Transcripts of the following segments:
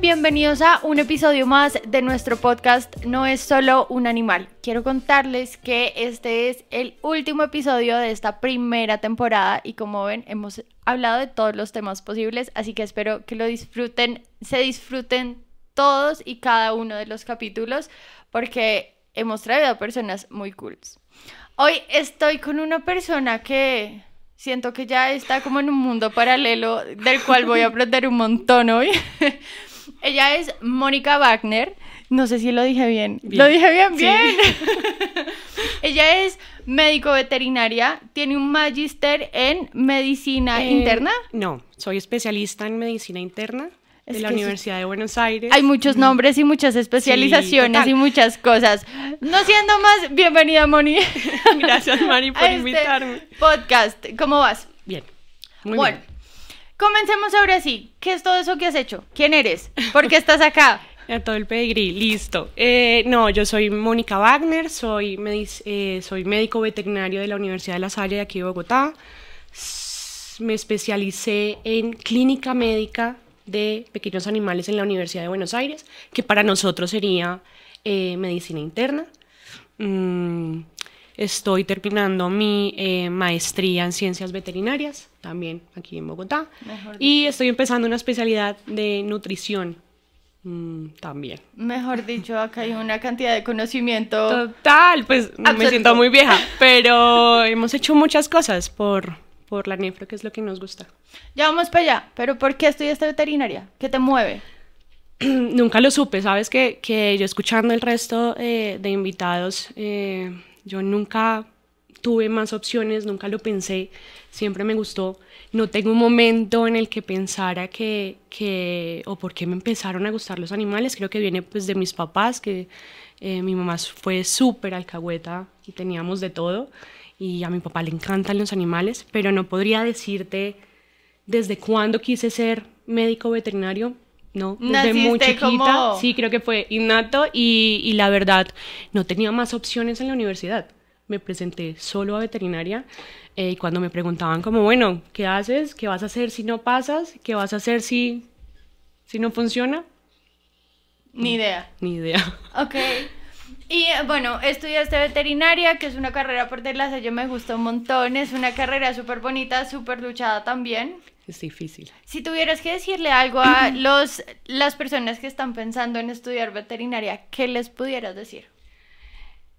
Bienvenidos a un episodio más de nuestro podcast No es solo un animal. Quiero contarles que este es el último episodio de esta primera temporada y como ven hemos hablado de todos los temas posibles, así que espero que lo disfruten, se disfruten todos y cada uno de los capítulos porque hemos traído a personas muy cool. Hoy estoy con una persona que siento que ya está como en un mundo paralelo del cual voy a aprender un montón hoy. Ella es Mónica Wagner. No sé si lo dije bien. Lo dije bien, bien. Ella es médico veterinaria, tiene un magíster en medicina Eh, interna. No, soy especialista en medicina interna Es de la sí. Universidad de Buenos Aires. Hay muchos nombres y muchas especializaciones y muchas cosas. No siendo más, bienvenida Moni. Gracias, Mari, por a este invitarme. Podcast. ¿Cómo vas? Bien. Muy bueno, bien. Comencemos ahora sí. ¿Qué es todo eso que has hecho? ¿Quién eres? ¿Por qué estás acá? A todo el pedigrí, listo. Eh, no, yo soy Mónica Wagner, eh, soy médico veterinario de la Universidad de La Salle de aquí de Bogotá. Me especialicé en clínica médica de pequeños animales en la Universidad de Buenos Aires, que para nosotros sería eh, medicina interna. Mm, estoy terminando mi eh, maestría en ciencias veterinarias, también aquí en Bogotá. Mejor Y estoy empezando una especialidad de nutrición mm, también. Mejor dicho, acá hay una cantidad de conocimiento. Total, pues me siento muy vieja, pero hemos hecho muchas cosas por, por la nefro, que es lo que nos gusta. Ya vamos para allá. ¿Pero por qué estudiaste veterinaria? ¿Qué te mueve? Nunca lo supe, sabes que, que yo escuchando el resto eh, de invitados, eh, yo nunca tuve más opciones, nunca lo pensé, siempre me gustó. No tengo un momento en el que pensara que, que o por qué me empezaron a gustar los animales, creo que viene pues de mis papás, que eh, mi mamá fue súper alcahueta y teníamos de todo, y a mi papá le encantan los animales, pero no podría decirte desde cuándo quise ser médico veterinario, no, desde muy chiquita, como- sí, creo que fue innato y, y la verdad no tenía más opciones en la universidad. Me presenté solo a veterinaria eh, y cuando me preguntaban como, bueno, ¿qué haces? ¿Qué vas a hacer si no pasas? ¿Qué vas a hacer si, si no funciona? Ni idea. Ni idea. Ok. Y eh, bueno, estudiaste veterinaria, que es una carrera por de la Salle, me gusta un montón. Es una carrera súper bonita, súper luchada también. Es difícil. Si tuvieras que decirle algo a los, las personas que están pensando en estudiar veterinaria, ¿qué les pudieras decir?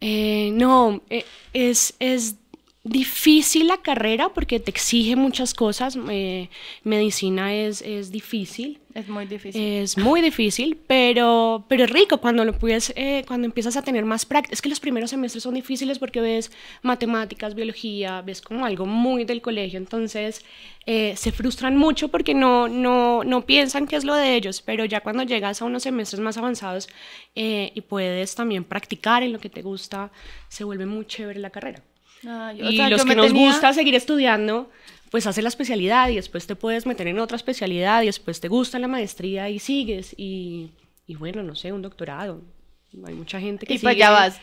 Eh, no, eh, es, es difícil la carrera porque te exige muchas cosas. eh, medicina es, es difícil. Es muy difícil. Es muy difícil, pero, pero es rico cuando lo puedes, eh, cuando empiezas a tener más práctica. Es que los primeros semestres son difíciles porque ves matemáticas, biología, ves como algo muy del colegio, entonces eh, se frustran mucho porque no, no, no piensan que es lo de ellos, pero ya cuando llegas a unos semestres más avanzados eh, y puedes también practicar en lo que te gusta, se vuelve muy chévere la carrera. Y sea, los que nos tenía- gusta seguir estudiando, pues haces la especialidad y después te puedes meter en otra especialidad y después te gusta la maestría y sigues y, y bueno, no sé, un doctorado. Hay mucha gente que Y para sigue- allá vas.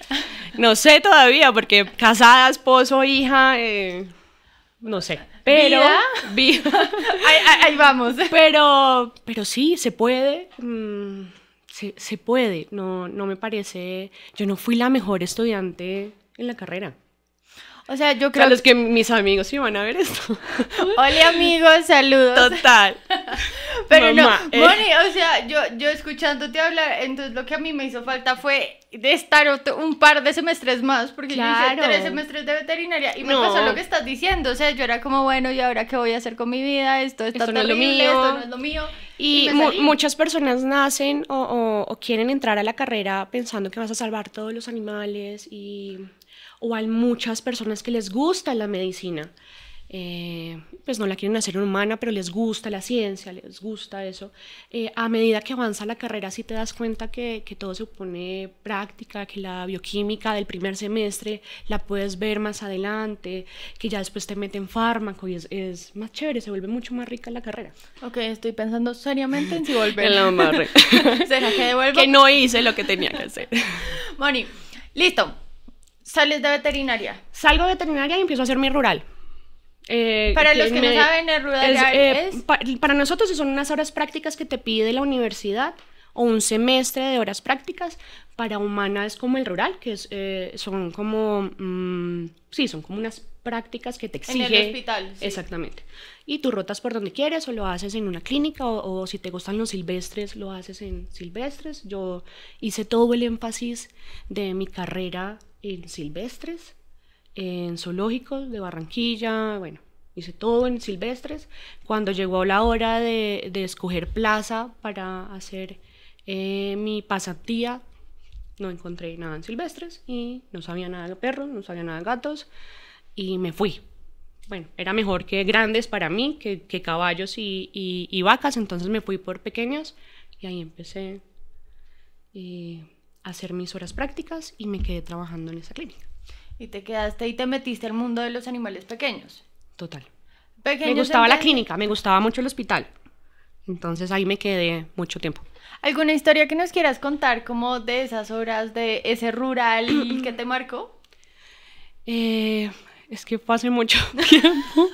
No sé todavía, porque casada, esposo, hija, eh, no sé. Pero, ¿Vida? vida. ahí, ahí- ahí vamos. pero, pero sí, se puede. mm, se, se puede. No, no me parece. Yo no fui la mejor estudiante en la carrera. O sea, yo O creo sea, los que mis amigos sí van a ver esto. Hola amigos, saludos. Total. Pero Mamá, no, eh. Moni, o sea, yo, yo escuchándote hablar, entonces lo que a mí me hizo falta fue de estar otro- un par de semestres más, porque yo hice Claro. tres semestres de veterinaria y me No. pasó lo que estás diciendo, o sea, yo era como, bueno, ¿y ahora qué voy a hacer con mi vida? Esto está Esto no es lo terrible, mío. esto no es lo mío. Y, me mu- muchas personas nacen o, o- o quieren entrar a la carrera pensando que vas a salvar todos los animales y o hay muchas personas que les gusta la medicina. eh, pues no la quieren hacer humana, pero les gusta la ciencia, les gusta eso. Eh, a medida que avanza la carrera, sí te das cuenta que, que todo se pone práctica, que la bioquímica del primer semestre la puedes ver más adelante, que ya después te meten fármaco y es, es más chévere, se vuelve mucho más rica la carrera. Ok, estoy pensando seriamente en si volver. En la. ¿Será que devuelvo? que no hice lo que tenía que hacer. Moni, listo. Sales de veterinaria. Salgo de veterinaria y empiezo a hacer mi rural. Eh, para los que me- no saben, el rural es, eh, es... pa- para nosotros son unas horas prácticas que te pide la universidad o un semestre de horas prácticas. Para humana es como el rural, que es, eh, son como, mm, sí, son como unas prácticas que te En exige. el hospital, sí. Exactamente. Y tú rotas por donde quieres o lo haces en una clínica o, o si te gustan los silvestres, lo haces en silvestres. Yo hice todo el énfasis de mi carrera en silvestres, en zoológicos de Barranquilla, bueno, hice todo en silvestres. Cuando llegó la hora de, de escoger plaza para hacer eh, mi pasantía, no encontré nada en silvestres y no sabía nada de perros, no sabía nada de gatos y me fui. Bueno, era mejor que grandes para mí, que, que caballos y, y- y vacas, entonces me fui por pequeños y ahí empecé a hacer mis horas prácticas y me quedé trabajando en esa clínica. Y te quedaste y te metiste al mundo de los animales pequeños. Total. Pequeños Me gustaba la clínica, me gustaba mucho el hospital. Entonces ahí me quedé mucho tiempo. ¿Alguna historia que nos quieras contar como de esas horas de ese rural que te marcó? Eh, es que fue hace mucho tiempo.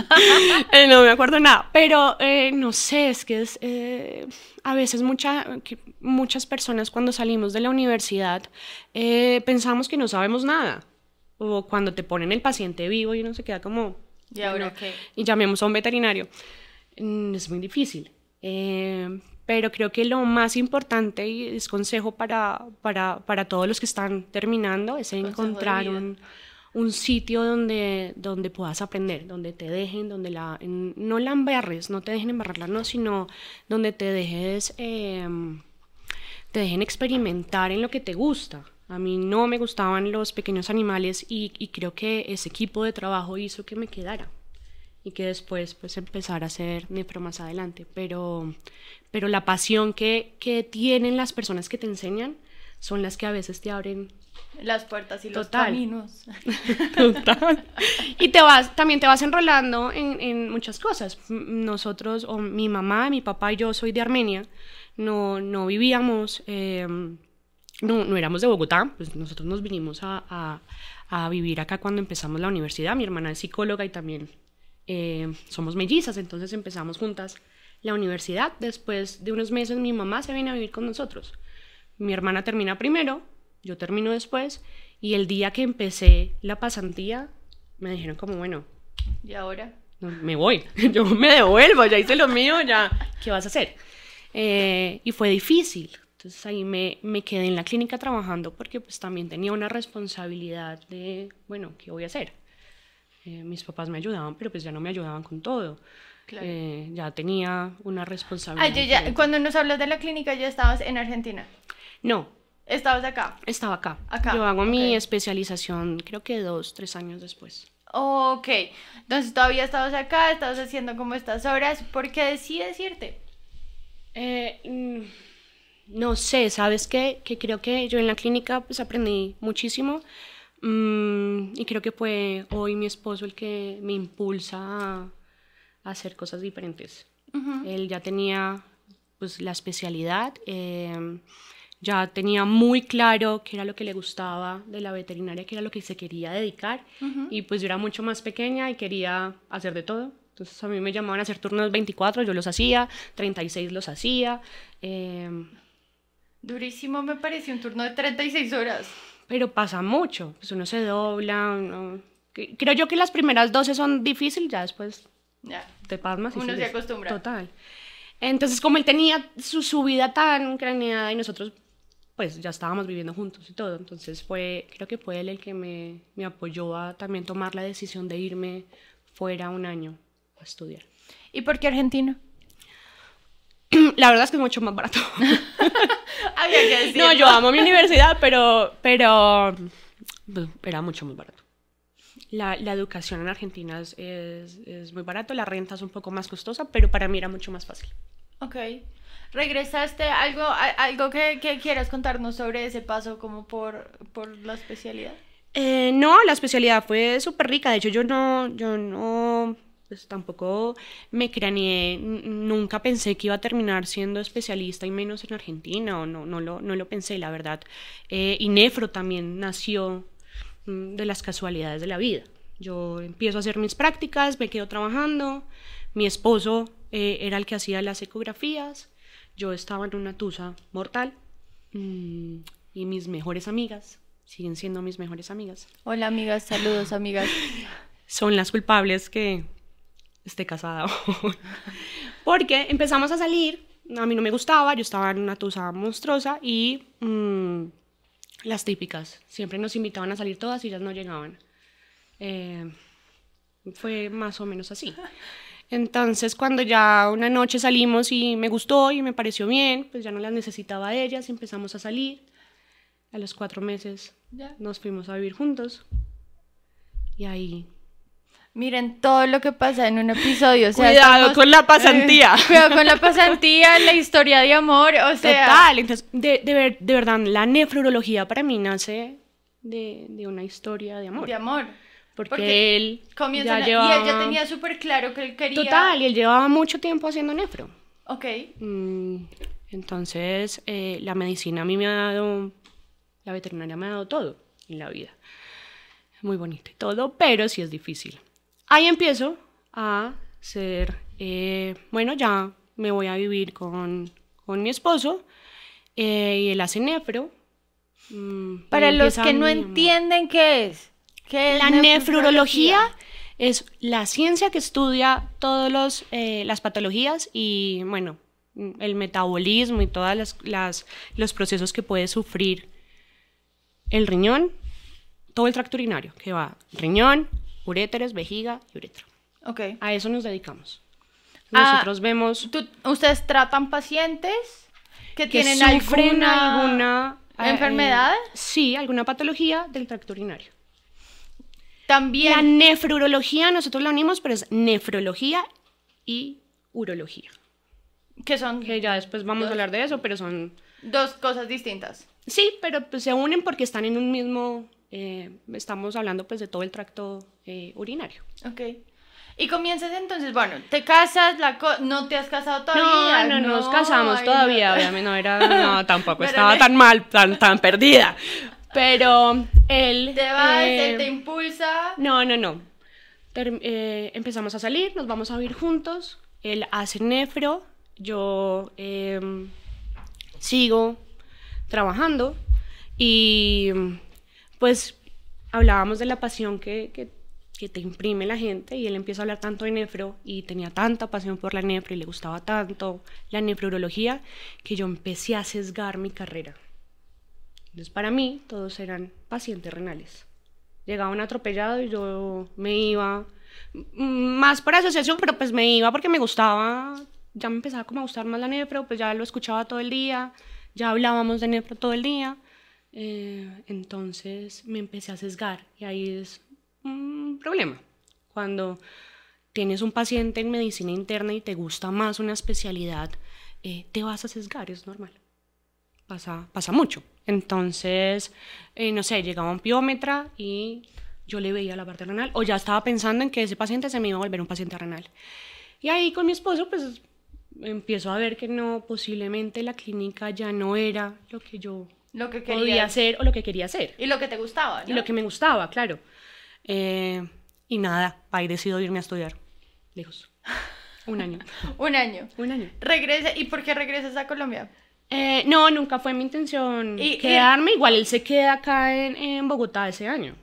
Eh, no me acuerdo nada. Pero eh, no sé, es que es. eh, a veces mucha, muchas personas cuando salimos de la universidad pensamos que no sabemos nada. O cuando te ponen el paciente vivo y uno se queda como. ¿Y ahora bueno, qué? Y llamemos a un veterinario. Mm, Es muy difícil. Pero creo que lo más importante y es consejo para, para, para todos los que están terminando es encontrar un, un sitio donde, donde puedas aprender, donde te dejen, donde la, no la embarres, no te dejen embarrarla, no, sino donde te dejes, eh, te dejen experimentar en lo que te gusta. A mí no me gustaban los pequeños animales y, y creo que ese equipo de trabajo hizo que me quedara y que después pues empezar a hacer nefro más adelante. Pero, pero la pasión que, que tienen las personas que te enseñan son las que a veces te abren Las puertas y los Total. caminos. Total. Y te vas, también te vas enrolando en, en muchas cosas. Nosotros, o mi mamá, mi papá y yo soy de Armenia, no, no vivíamos, eh, no, no éramos de Bogotá, pues nosotros nos vinimos a, a- a vivir acá cuando empezamos la universidad. Mi hermana es psicóloga y también eh, somos mellizas, entonces empezamos juntas la universidad. Después de unos meses mi mamá se viene a vivir con nosotros. Mi hermana termina primero, yo termino después, y el día que empecé la pasantía, me dijeron como, bueno, ¿Y ahora? no, me voy, yo me devuelvo, ya hice lo mío, ya, ¿qué vas a hacer? Eh, y fue difícil. Entonces ahí me, me quedé en la clínica trabajando porque pues también tenía una responsabilidad de, bueno, ¿qué voy a hacer? Eh, mis papás me ayudaban, pero pues ya no me ayudaban con todo. Claro. Eh, ya tenía una Ah, responsabilidad. yo ya, diferente. cuando nos hablas de la clínica ya estabas en Argentina. No, Estabas acá. estaba acá. Acá, Yo hago mi especialización creo que dos, tres años después. Ok. Entonces todavía estabas acá, estabas haciendo como estas horas. ¿Por qué decides irte? Eh, mm, no sé, ¿sabes qué? Que creo que yo en la clínica pues aprendí muchísimo mm, y creo que fue hoy mi esposo el que me impulsa a, a hacer cosas diferentes. Él ya tenía pues la especialidad, eh, ya tenía muy claro qué era lo que le gustaba de la veterinaria, qué era lo que se quería dedicar y pues yo era mucho más pequeña y quería hacer de todo. Entonces a mí me llamaban a hacer turnos 24, yo los hacía, 36 los hacía, eh, Durísimo me pareció un turno de 36 horas. pero pasa mucho, pues uno se dobla, uno- creo yo que las primeras 12 son difíciles, ya después Ya. te pasmas y Uno se acostumbra. Total. Entonces, como él tenía su, su vida tan craneada y nosotros, pues ya estábamos viviendo juntos y todo, entonces fue, creo que fue él el que me, me apoyó a también tomar la decisión de irme fuera un año a estudiar. ¿Y por qué Argentina? La verdad es que es mucho más barato. Había que decirlo. no, yo amo mi universidad, pero, pero pues, era mucho más barato. La, la educación en Argentina es, es, es muy barato, la renta es un poco más costosa, pero para mí era mucho más fácil. Ok. ¿Regresaste? ¿Algo, algo que, que quieras contarnos sobre ese paso como por, por la especialidad? Eh, no, la especialidad fue súper rica. De hecho, yo no, yo no, pues tampoco me craneé, nunca pensé que iba a terminar siendo especialista y menos en Argentina, o no, no lo, no lo pensé, la verdad. Eh, y Nefro también nació mm, de las casualidades de la vida. Yo empiezo a hacer mis prácticas, me quedo trabajando. Mi esposo eh, era el que hacía las ecografías. Yo estaba en una tusa mortal. Mm, y mis mejores amigas, siguen siendo mis mejores amigas, Hola amigas, saludos amigas. son las culpables que esté casada. Porque empezamos a salir, a mí no me gustaba, yo estaba en una tusa monstruosa y mm, las típicas, siempre nos invitaban a salir todas y ellas no llegaban. Eh, fue más o menos así. Entonces, cuando ya una noche salimos y me gustó y me pareció bien, pues ya no las necesitaba a ellas, empezamos a salir. A los cuatro meses Ya. nos fuimos a vivir juntos. Y ahí Miren todo lo que pasa en un episodio. O sea, Cuidado estamos- con la pasantía. Eh, cuidado con la pasantía, la historia de amor. O sea, Total, entonces, de, de, ver- de verdad, la nefrología para mí nace de, de una historia de amor. de amor. Porque, porque él Comienza ya y él ya llevaba- tenía súper claro que él quería. Total, y él llevaba mucho tiempo haciendo nefro. Ok. Mm, entonces, eh, la medicina a mí me ha dado, la veterinaria me ha dado todo en la vida. Muy bonito y todo, pero sí es difícil. Ahí empiezo a ser, eh, bueno, ya me voy a vivir con, con mi esposo eh, y él hace nefro. Mm, Para los que no entienden qué es. ¿Qué es La nefrología es la ciencia que estudia todas las patologías y, bueno, el metabolismo y todos las, las- los procesos que puede sufrir el riñón, todo el tracto urinario, que va riñón, uréteres, vejiga y uretra. Ok. A eso nos dedicamos. Ah, Nosotros vemos ¿Tú- ¿Ustedes tratan pacientes que, que tienen sufren alguna, alguna eh, enfermedad? sí, alguna patología del tracto urinario. También. La nefrología nosotros la unimos, pero es nefrología y urología. que son Que ya después vamos a hablar de eso, pero son... dos cosas distintas. Sí, pero pues se unen porque están en un mismo... eh, estamos hablando pues de todo el tracto eh, urinario. Ok. Y comienzas entonces, bueno, te casas, la co- no te has casado todavía. no, no, nos casamos ay, todavía, no. obviamente no era, no, tampoco Pero estaba tan mal, tan, tan perdida. Pero él... Te vas, eh, él te impulsa. No, no, no. Ter- eh, empezamos a salir, nos vamos a vivir juntos. Él hace nefro, yo em, sigo trabajando y pues hablábamos de la pasión que, que- que te imprime la gente y él empieza a hablar tanto de nefro y tenía tanta pasión por la nefro y le gustaba tanto la nefrología que yo empecé a sesgar mi carrera. Entonces para mí todos eran pacientes renales llegaban atropellados y yo me iba más por asociación, pero pues me iba porque me gustaba, ya me empezaba como a gustar más la nefro, pues ya lo escuchaba todo el día, ya hablábamos de nefro todo el día, eh, entonces me empecé a sesgar y ahí es un problema. Cuando tienes un paciente en medicina interna y te gusta más una especialidad, eh, te vas a sesgar, es normal pasa, pasa mucho. Entonces, eh, no sé, llegaba un piómetra y yo le veía la parte renal, o ya estaba pensando en que ese paciente se me iba a volver un paciente renal. Y ahí con mi esposo, pues empiezo a ver que no, posiblemente la clínica ya no era lo que yo Lo que podía hacer o lo que quería hacer. Y lo que te gustaba, ¿no? Y lo que me gustaba, claro. Eh, y nada, ahí decido irme a estudiar, lejos. Un año. Un año. Un año. Regresa. ¿Y por qué regresas a Colombia? Eh, no, nunca fue mi intención Y- y- quedarme. Igual él se queda acá en, en Bogotá ese año.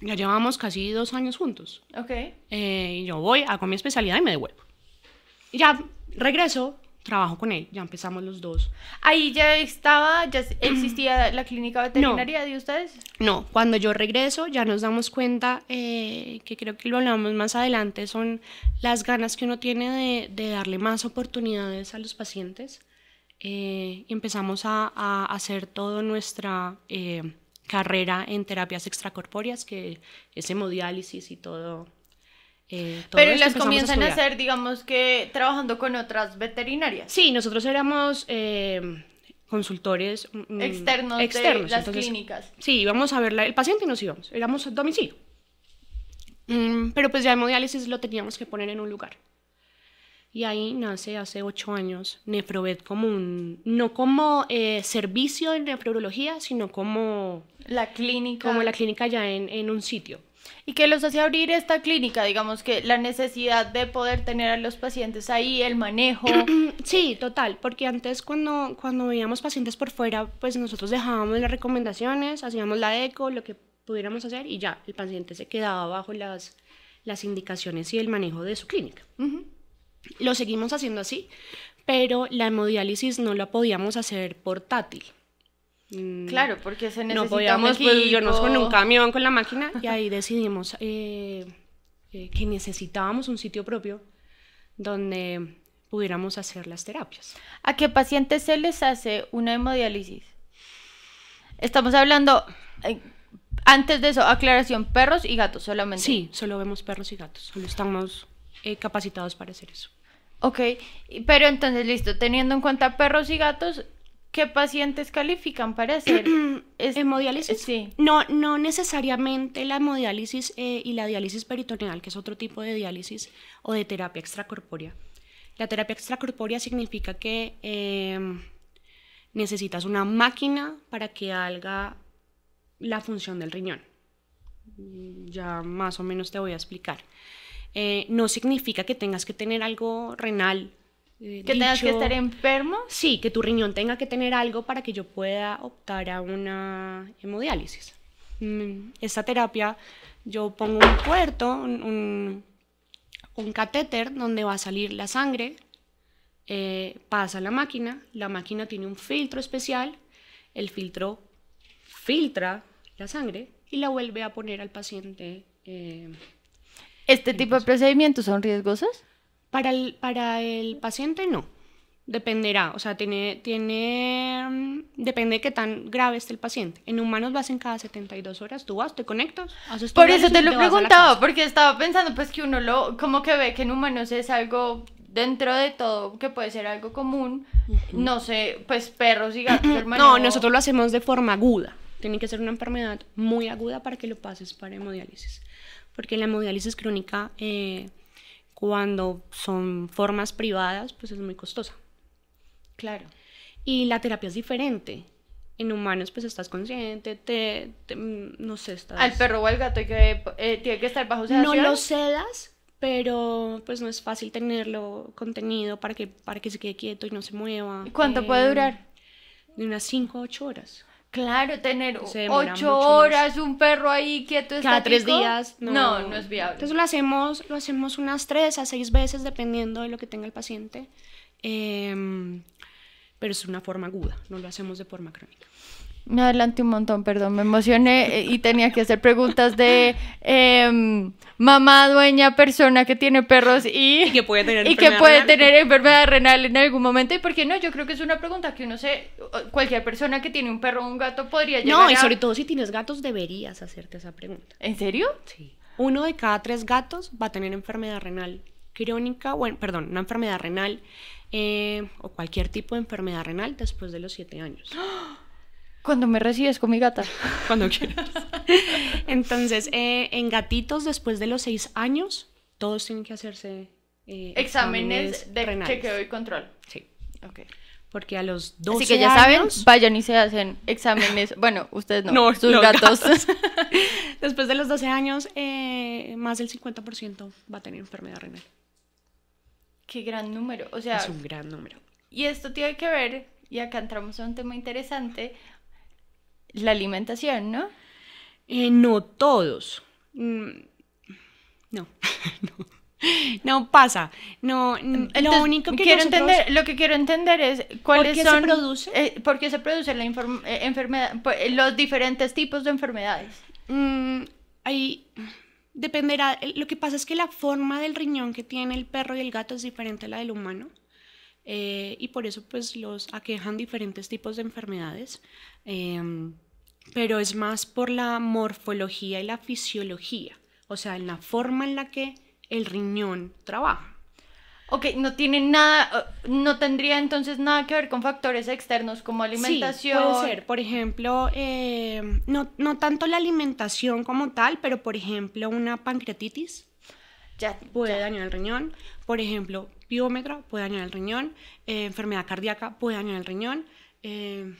Ya llevamos casi dos años juntos. Ok. Eh, y yo voy, hago mi especialidad y me devuelvo. Y ya regreso, trabajo con él. Ya empezamos los dos. Ahí ya estaba, ya existía la clínica veterinaria de ustedes. No, cuando yo regreso ya nos damos cuenta eh, que creo que lo hablamos más adelante, son las ganas que uno tiene de, de darle más oportunidades a los pacientes. Eh, empezamos a, a hacer toda nuestra eh, carrera en terapias extracorpóreas, que es hemodiálisis y todo. eh, todo Pero las comienzan a, estudiar. hacer, digamos que trabajando con otras veterinarias. Sí, nosotros éramos eh, consultores mm, Externos, externos, de las entonces, clínicas. Sí, íbamos a ver la- el paciente y nos íbamos. Éramos a domicilio. Mm, pero pues ya hemodiálisis lo teníamos que poner en un lugar. Y ahí nace hace ocho años Nefrovet como un, no como eh, servicio de nefrología, sino como, La clínica. como la clínica ya en, en un sitio. ¿Y qué los hace abrir esta clínica? Digamos que la necesidad de poder tener a los pacientes ahí, el manejo. Sí, total, porque antes cuando, cuando veíamos pacientes por fuera, pues nosotros dejábamos las recomendaciones, hacíamos la eco, lo que pudiéramos hacer y ya, el paciente se quedaba bajo las, las indicaciones y el manejo de su clínica. Lo seguimos haciendo así, pero la hemodiálisis no la podíamos hacer portátil. Mm, claro, porque se necesita No podíamos pues, irnos con un camión con la máquina y ahí decidimos eh, eh, que necesitábamos un sitio propio donde pudiéramos hacer las terapias. ¿A qué pacientes se les hace una hemodiálisis? Estamos hablando, eh, antes de eso, aclaración, perros y gatos solamente. Sí, solo vemos perros y gatos, solo estamos capacitados para hacer eso. Ok, pero entonces listo, teniendo en cuenta perros y gatos, ¿qué pacientes califican para hacer hemodiálisis? Sí. No, no necesariamente la hemodiálisis eh, y la diálisis peritoneal, que es otro tipo de diálisis o de terapia extracorpórea. La terapia extracorpórea significa que em, necesitas una máquina para que haga la función del riñón. Ya más o menos te voy a explicar. Eh, no significa que tengas que tener algo renal. Eh, ¿Que tengas que estar enfermo? Sí, que tu riñón tenga que tener algo para que yo pueda optar a una hemodiálisis. Mm, esta terapia, yo pongo un puerto, un, un, catéter donde va a salir la sangre, eh, pasa a la máquina, la máquina tiene un filtro especial, el filtro filtra la sangre y la vuelve a poner al paciente ¿Este tipo de procedimientos son riesgosos? Para el, para el paciente no. Dependerá, o sea, tiene, tiene, mm, depende de qué tan grave esté el paciente. En humanos lo hacen cada 72 horas, tú vas, te conectas, haces Por eso te lo preguntaba, porque estaba pensando pues que uno lo, como que ve que en humanos es algo dentro de todo que puede ser algo común, no sé, pues perros y gatos, hermano. No, nosotros lo hacemos de forma aguda. Tiene que ser una enfermedad muy aguda para que lo pases para hemodiálisis porque la hemodiálisis crónica, eh, cuando son formas privadas, pues es muy costosa. Claro. Y la terapia es diferente. En humanos, pues estás consciente, te, no sé, estás... Al perro o al gato hay que, eh, tiene que estar bajo sedación. No lo sedas, pero pues no es fácil tenerlo contenido para que, para que se quede quieto y no se mueva. ¿Y cuánto puede durar? De unas 5 a 8 horas. Claro, tener ocho horas, un perro ahí quieto Cada tres días. No, no, es viable. Entonces lo hacemos, lo hacemos unas tres a seis veces dependiendo de lo que tenga el paciente. Em, pero es una forma aguda, no lo hacemos de forma crónica. Me adelanté un montón, perdón, me emocioné eh, y tenía que hacer preguntas de em, mamá, dueña, persona que tiene perros y, que puede tener, y que puede tener enfermedad renal en algún momento. ¿Y por qué no? Yo creo que es una pregunta que uno se... Cualquier persona que tiene un perro o un gato podría llegar No, y sobre todo si tienes gatos deberías hacerte esa pregunta. ¿En serio? Sí. Uno de cada tres gatos va a tener enfermedad renal crónica, bueno, perdón, una enfermedad renal eh, o cualquier tipo de enfermedad renal después de los siete años. ¡Ah! Cuando me recibes con mi gata. Cuando quieras. Entonces, eh, en gatitos después de los seis años, todos tienen que hacerse eh, exámenes, de renales. chequeo y control. Sí. Ok. Porque a los 12 Así que ya saben, vayan y se hacen exámenes. Bueno, ustedes no, no sus gatos. Después de los 12 años, eh, más del 50% va a tener enfermedad renal. Qué gran número. O sea, es un gran número. Y esto tiene que ver, y acá entramos a un tema interesante, la alimentación, ¿no? Eh, no todos. Mm, no, no. No pasa. No, lo único que quiero entender, lo que quiero entender es cuáles ¿por qué Se produce? Eh, ¿Por qué se produce la eh, enfermedad, pues, los diferentes tipos de enfermedades? Mm, ahí dependerá. Lo que pasa es que la forma del riñón que tiene el perro y el gato es diferente a la del humano. Y por eso pues los aquejan diferentes tipos de enfermedades. Em, pero es más por la morfología y la fisiología, o sea, en la forma en la que el riñón trabaja. Ok, no tiene nada, no tendría entonces nada que ver con factores externos como alimentación. Sí, puede ser, por ejemplo, em, no, no, tanto la alimentación como tal, pero por ejemplo una pancreatitis ya, puede dañar el riñón, por ejemplo, piómetra puede dañar el riñón, eh, enfermedad cardíaca puede dañar el riñón, eh,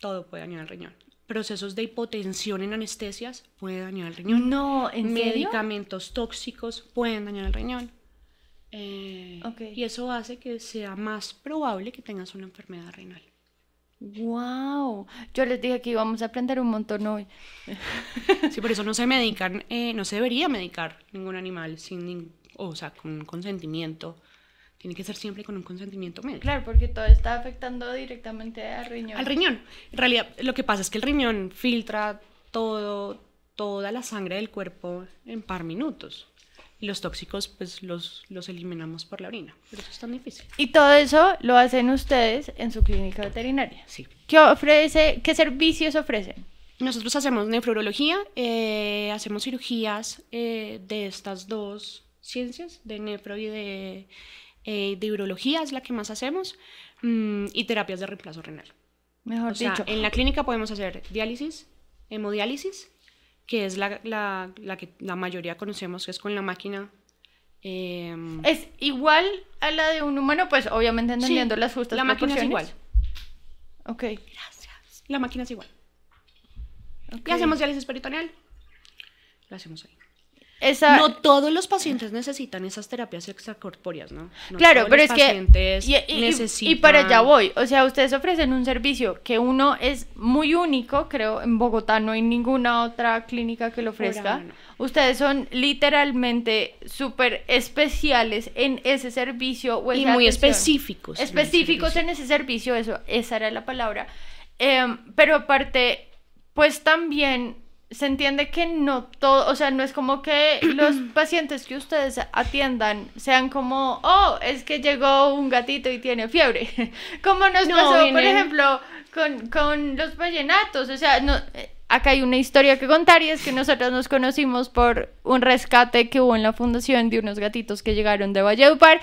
todo puede dañar el riñón procesos de hipotensión en anestesias puede dañar el riñón. No, ¿en serio? Medicamentos tóxicos pueden dañar el riñón. Eh, Ok. Y eso hace que sea más probable que tengas una enfermedad renal. Wow. Yo les dije que íbamos a aprender un montón hoy. Sí, por eso no se medican, eh, no se debería medicar ningún animal sin, nin- o sea, con un consentimiento. Tiene que ser siempre con un consentimiento médico. Claro, porque todo está afectando directamente al riñón. Al riñón. En realidad, lo que pasa es que el riñón filtra todo, toda la sangre del cuerpo en par minutos. Y los tóxicos, pues los, los eliminamos por la orina. Pero eso es tan difícil. Y todo eso lo hacen ustedes en su clínica veterinaria. Sí. ¿Qué ofrece, qué servicios ofrecen? Nosotros hacemos nefrología, eh, hacemos cirugías eh, de estas dos ciencias, de nefro y de, eh, de urología, es la que más hacemos, mm, y terapias de reemplazo renal. Mejor O sea, dicho. en la clínica podemos hacer diálisis, hemodiálisis, que es la, la- la que la mayoría conocemos, que es con la máquina. em, ¿Es igual a la de un humano? Pues obviamente entendiendo sí, las justas La máquina es igual. Ok. Gracias. La máquina es igual. ok. Y hacemos diálisis peritoneal. Lo hacemos ahí. Esa... No todos los pacientes necesitan esas terapias extracorpóreas, ¿no? No Claro, pero es que y, necesitan... y para allá voy, o sea, ustedes ofrecen un servicio que uno es muy único, creo, en Bogotá no hay ninguna otra clínica que lo ofrezca. no. Ustedes son literalmente súper especiales en ese servicio o Y muy atención. específicos. específicos en ese servicio, eso, esa era la palabra. Em, pero aparte, pues también se entiende que no todo, o sea, no es como que los pacientes que ustedes atiendan sean como, oh, es que llegó un gatito y tiene fiebre. como nos No, pasó, por ejemplo, con, con los vallenatos, o sea, no, eh, acá hay una historia que contar y es que nosotros nos conocimos por un rescate que hubo en la fundación de unos gatitos que llegaron de Valledupar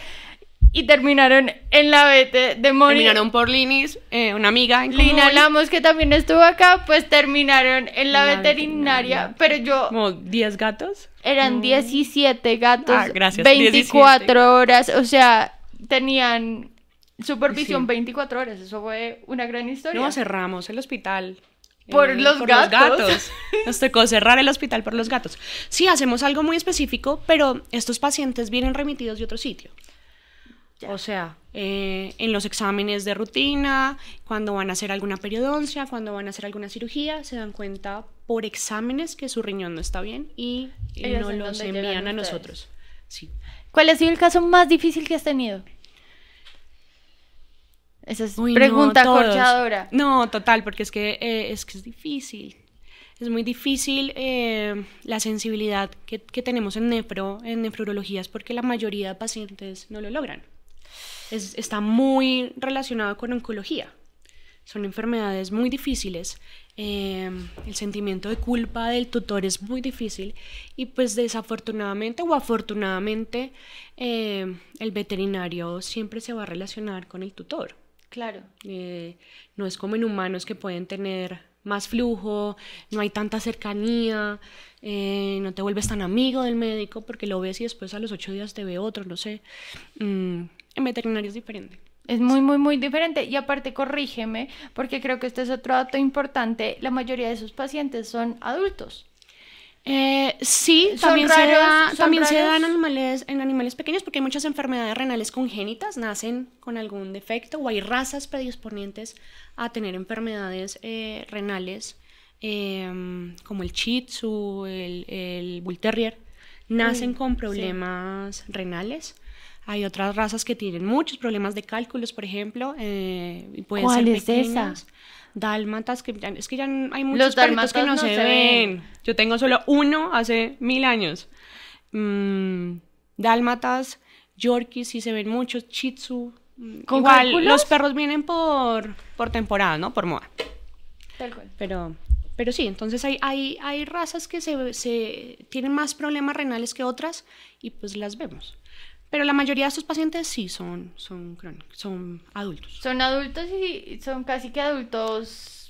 y terminaron en la vete de Moni. Terminaron por Linis, eh, una amiga en Lina común, Lamos, que también estuvo acá, pues terminaron en la, La veterinaria, veterinaria. pero yo Como 10 gatos. eran No. 17 gatos, Ah, gracias, 24 17. horas, o sea, tenían supervisión Sí. 24 horas, eso fue una gran historia. No, cerramos el hospital. eh, Por los gatos. Nos tocó cerrar el hospital por los gatos. Sí, hacemos algo muy específico, pero estos pacientes vienen remitidos de otro sitio. Ya. O sea, eh, en los exámenes de rutina, cuando van a hacer alguna periodoncia, cuando van a hacer alguna cirugía, se dan cuenta por exámenes que su riñón no está bien y eh, Ellos no en los envían a nosotros. Sí. ¿Cuál ha sido el caso más difícil que has tenido? Esa es Uy, no, pregunta corchadora. No, total, porque es que, eh, es que es difícil. Es muy difícil eh, la sensibilidad que, que tenemos en nefro, en nefrología, es porque la mayoría de pacientes no lo logran. Es- está muy relacionado con oncología. Son enfermedades muy difíciles. eh, el sentimiento de culpa del tutor es muy difícil y pues desafortunadamente o afortunadamente eh, el veterinario siempre se va a relacionar con el tutor. Claro. Eh, no es como en humanos que pueden tener más flujo, no hay tanta cercanía, eh, no te vuelves tan amigo del médico porque lo ves y después a los ocho días te ve otro, no sé. Mm, en veterinario es diferente. Es muy, muy, muy diferente. Y aparte, corrígeme, porque creo que este es otro dato importante. La mayoría de sus pacientes son adultos. Eh, sí, ¿Son también, se, da, ¿Son también se da en animales, en animales pequeños porque hay muchas enfermedades renales congénitas, nacen con algún defecto o hay razas predisponentes a tener enfermedades eh, renales em, como el Shih Tzu, el, el Bull Terrier, nacen Uy, con sí. problemas renales. Hay otras razas que tienen muchos problemas de cálculos, por ejemplo, eh, y pueden ¿Cuál ser es esa? Dálmatas, que ya- es que ya hay muchos Los perritos que no, no se, se ven. ven. Yo tengo solo uno hace mil años. Mm, dálmatas, Yorkies, sí se ven muchos, Shih Tzu. mm, ¿Con Igual, cálculos? los perros vienen por, por temporada, ¿no? Por moda. Tal cual. Pero, pero sí, entonces hay, hay, hay razas que se, se tienen más problemas renales que otras y pues las vemos. Pero la mayoría de estos pacientes sí son, son crónicos, son adultos. Son adultos y son casi que adultos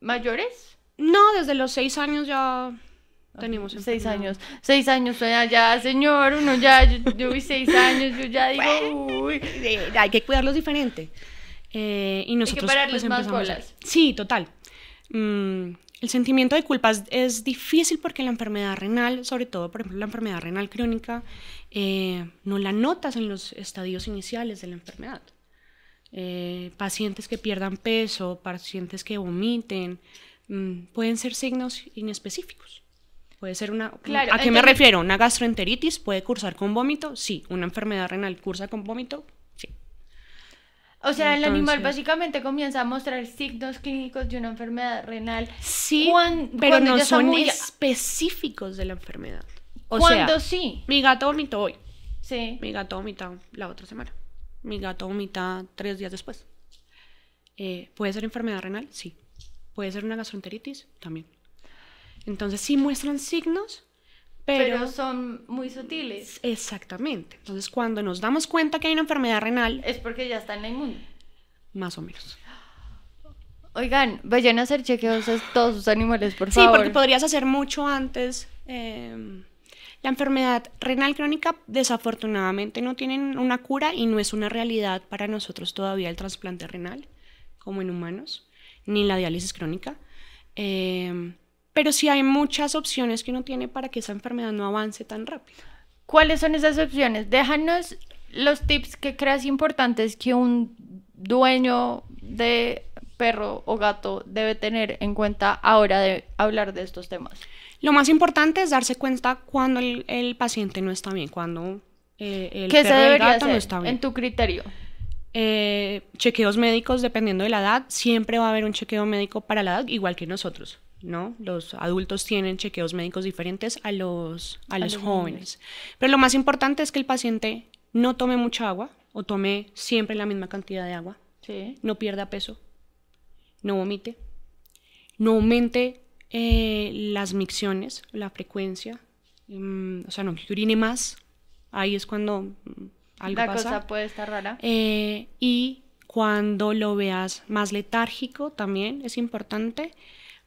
mayores. No, desde los seis años ya tenemos Seis años. Seis años, suena ya, señor, uno ya, yo, yo vi seis años, yo ya digo, uy. Eh, hay que cuidarlos diferente. Eh, y nosotros pararles pues, más a- bolas. Sí, total. mm, el sentimiento de culpa es, difícil porque la enfermedad renal, sobre todo, por ejemplo, la enfermedad renal crónica, eh, no la notas en los estadios iniciales de la enfermedad. Eh, pacientes que pierdan peso, pacientes que vomiten, mm, pueden ser signos inespecíficos. Puede ser una... ¿A qué me refiero? ¿Una gastroenteritis puede cursar con vómito? Sí. ¿Una enfermedad renal cursa con vómito? Sí. O sea, el animal básicamente comienza a mostrar signos clínicos de una enfermedad renal. Sí, pero no son específicos de la enfermedad. O ¿Cuándo sí? Mi gato vomitó hoy. Sí. Mi gato vomita la otra semana. Mi gato vomita tres días después. Eh, ¿Puede ser enfermedad renal? Sí. ¿Puede ser una gastroenteritis? También. Entonces sí muestran signos, pero, son muy sutiles. Exactamente. Entonces, cuando nos damos cuenta que hay una enfermedad renal... Es porque ya está en la inmune. Más o menos. Oigan, vayan a hacer chequeos a todos sus animales, por favor. Sí, porque podrías hacer mucho antes. Em, la enfermedad renal crónica desafortunadamente no tiene una cura y no es una realidad para nosotros todavía el trasplante renal, como en humanos, ni la diálisis crónica. Eh, pero sí hay muchas opciones que uno tiene para que esa enfermedad no avance tan rápido. ¿Cuáles son esas opciones? Déjanos los tips que creas importantes que un dueño de perro o gato debe tener en cuenta ahora de hablar de estos temas. Lo más importante es darse cuenta cuando el, paciente no está bien, cuando eh, el ¿Qué perro o el gato no está bien. En tu criterio. Eh, chequeos médicos dependiendo de la edad, siempre va a haber un chequeo médico para la edad, igual que nosotros. ¿no? Los adultos tienen chequeos médicos diferentes a los, a, los, jóvenes. Pero lo más importante es que el paciente no tome mucha agua o tome siempre la misma cantidad de agua. No pierda peso. No vomite. No aumente eh, las micciones, la frecuencia. Mm, o sea, no que urine más. Ahí es cuando mm, algo la pasa. cosa puede estar rara. Eh, y cuando lo veas más letárgico también es importante.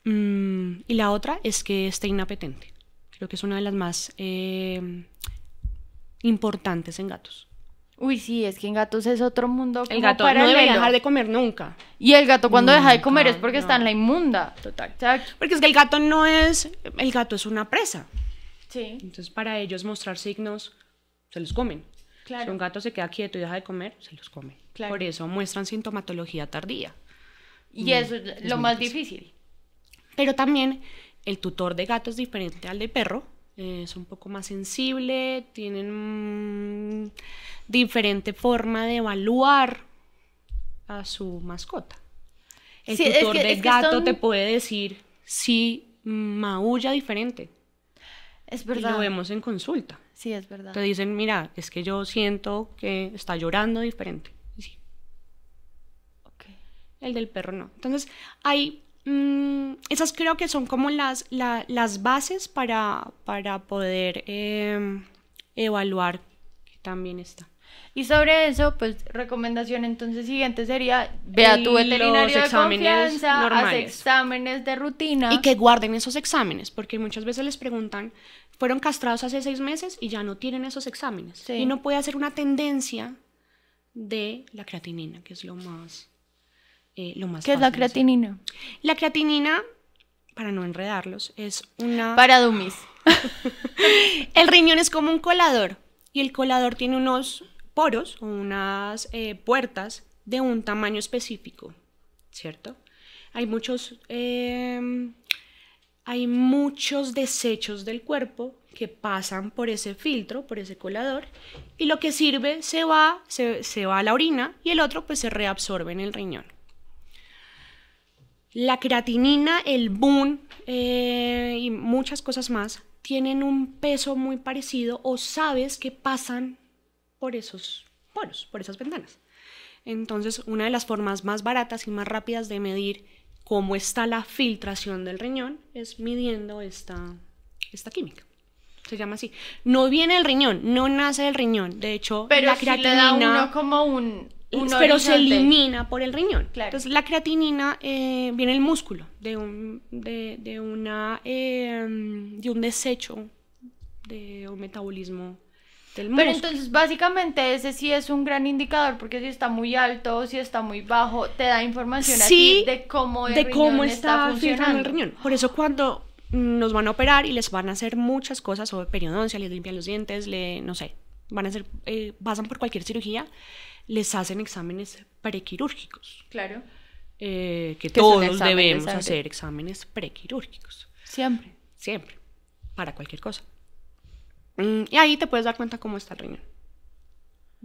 Mm, y la otra es que esté inapetente. Creo que es una de las más eh, importantes en gatos. Uy, sí, es que en gatos es otro mundo. el gato no debe dejar de comer nunca. Y el gato cuando deja de comer es porque está en la inmunda. Total. porque es que el gato no es. El gato es una presa. Sí. Entonces, para ellos mostrar signos, se los comen. Claro. Si un gato se queda quieto y deja de comer, se los come. Por eso muestran sintomatología tardía. Y eso es lo más difícil. Pero también el tutor de gato es diferente al de perro. Es un poco más sensible, tienen diferente forma de evaluar a su mascota. El tutor de gato te puede decir si maulla diferente. Es verdad. Y lo vemos en consulta. Sí, es verdad. Te dicen, mira, es que yo siento que está llorando diferente. Sí. Okay. El del perro no. Entonces, hay Mm, esas creo que son como las, las bases para, para poder em, evaluar que también está. Y sobre eso, pues recomendación entonces siguiente sería ve a tu veterinario de confianza, haz exámenes de rutina. Y que guarden esos exámenes, porque muchas veces les preguntan, fueron castrados hace seis meses y ya no tienen esos exámenes. Y no puede hacer una tendencia de la creatinina, que es lo más eh, lo más ¿Qué es la creatinina? La creatinina, para no enredarlos, es una... Para dummies. el riñón es como un colador y el colador tiene unos poros o unas eh, puertas de un tamaño específico, ¿cierto? Hay muchos, em, hay muchos desechos del cuerpo que pasan por ese filtro, por ese colador, y lo que sirve se va, se, se va a la orina y el otro pues se reabsorbe en el riñón. La creatinina, el boom eh, y muchas cosas más tienen un peso muy parecido o sabes que pasan por esos poros, por esas ventanas. Entonces, una de las formas más baratas y más rápidas de medir cómo está la filtración del riñón es midiendo esta, esta química. Se llama así. No viene el riñón, no nace del riñón. De hecho, Pero la creatinina. le da como un pero se elimina por el riñón. Entonces, la creatinina eh, viene del músculo, de un, de, una, em, de un desecho, de un metabolismo del Pero músculo. entonces básicamente ese sí es un gran indicador porque si está muy alto o si está muy bajo, te da información a Sí, ti de cómo el de cómo riñón está, filtrando funcionando. el riñón. Por eso cuando nos van a operar y les van a hacer muchas cosas sobre periodoncia, les limpian los dientes, le, no sé, van a hacer, eh, pasan por cualquier cirugía, les hacen exámenes prequirúrgicos, Claro, eh, que todos de debemos hacer exámenes prequirúrgicos, siempre. siempre, para cualquier cosa. Mm, y ahí te puedes dar cuenta cómo está el riñón.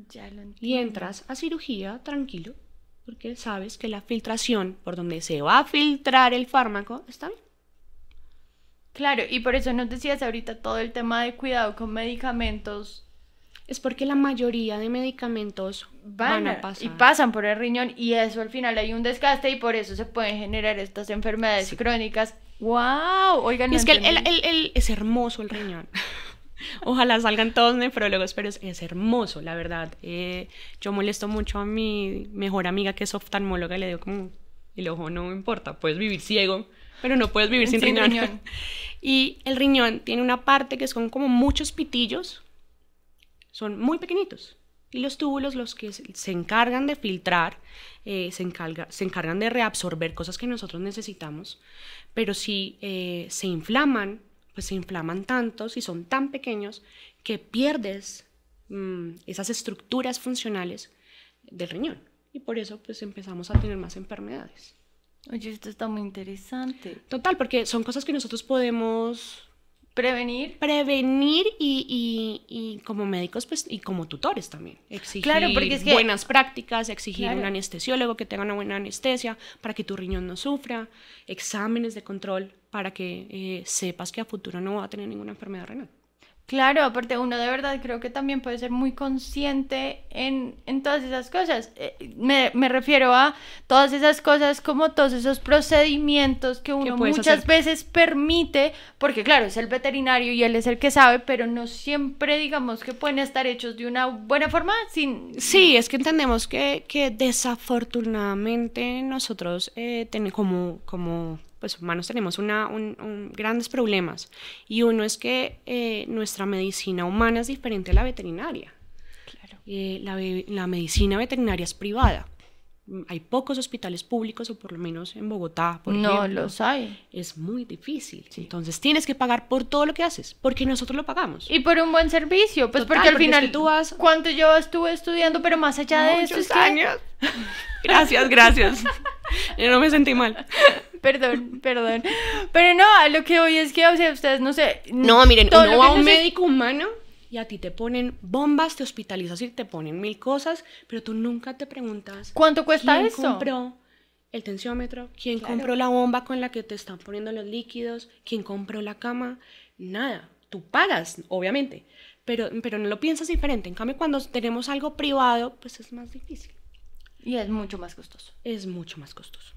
Ya lo entiendo. Y entras a cirugía tranquilo, porque sabes que la filtración por donde se va a filtrar el fármaco está bien. Claro, y por eso nos decías ahorita todo el tema de cuidado con medicamentos Es porque la mayoría de medicamentos van, a pasar. y pasan por el riñón y eso al final hay un desgaste y por eso se pueden generar estas enfermedades Sí. crónicas. ¡Wow! Oigan, Y no es que el, el- el- el- es hermoso el riñón. Ojalá salgan todos nefrólogos, pero es, es hermoso, la verdad. Eh, yo molesto mucho a mi mejor amiga que es oftalmóloga y le digo como, el ojo no importa, puedes vivir ciego, pero no puedes vivir sin, Sin riñón. riñón. y el riñón tiene una parte que son como muchos pitillos, son muy pequeñitos. Y los túbulos, los que se encargan de filtrar, eh, se, encarga- se encargan de reabsorber cosas que nosotros necesitamos, pero si eh, se inflaman, pues se inflaman tantos y son tan pequeños que pierdes mm, esas estructuras funcionales del riñón. Y por eso pues empezamos a tener más enfermedades. Oye, esto está muy interesante. Total, porque son cosas que nosotros podemos Prevenir. prevenir y, y- y como médicos pues y como tutores también exigir Claro, porque es que- buenas prácticas exigir Claro. un anestesiólogo que tenga una buena anestesia para que tu riñón no sufra exámenes de control para que eh, sepas que a futuro no va a tener ninguna enfermedad renal Claro, aparte uno de verdad creo que también puede ser muy consciente en, en todas esas cosas. Eh, me, me refiero a todas esas cosas como todos esos procedimientos que uno muchas hacer. veces permite, porque claro, es el veterinario y él es el que sabe, pero no siempre digamos que pueden estar hechos de una buena forma sin... Sí, es que entendemos que, que desafortunadamente nosotros eh, ten- como, como pues, humanos tenemos una, un- un- grandes problemas y uno es que eh, nuestra medicina humana es diferente a la veterinaria. Claro. Eh, la, la medicina veterinaria es privada. Hay pocos hospitales públicos, o por lo menos en Bogotá, por no ejemplo. los hay. Es muy difícil. Entonces tienes que pagar por todo lo que haces, porque nosotros lo pagamos. Y por un buen servicio, pues Total, porque al porque es final que tú vas- ¿cuánto yo estuve estudiando? Pero más allá de eso Muchos es que... años. Gracias, gracias. Yo no me sentí mal. Perdón, perdón. Pero no, a lo que hoy es que, o sea, ustedes no sé. No, miren, uno va a un sé- médico humano y a ti te ponen bombas, te hospitalizas y te ponen mil cosas, pero tú nunca te preguntas ¿Cuánto cuesta quién esto? compró el tensiómetro, quién Claro. compró la bomba con la que te están poniendo los líquidos, quién compró la cama, nada. Tú pagas, obviamente, pero, pero no lo piensas diferente. En cambio, cuando tenemos algo privado, pues es más difícil. Y es mucho más costoso. Es mucho más costoso.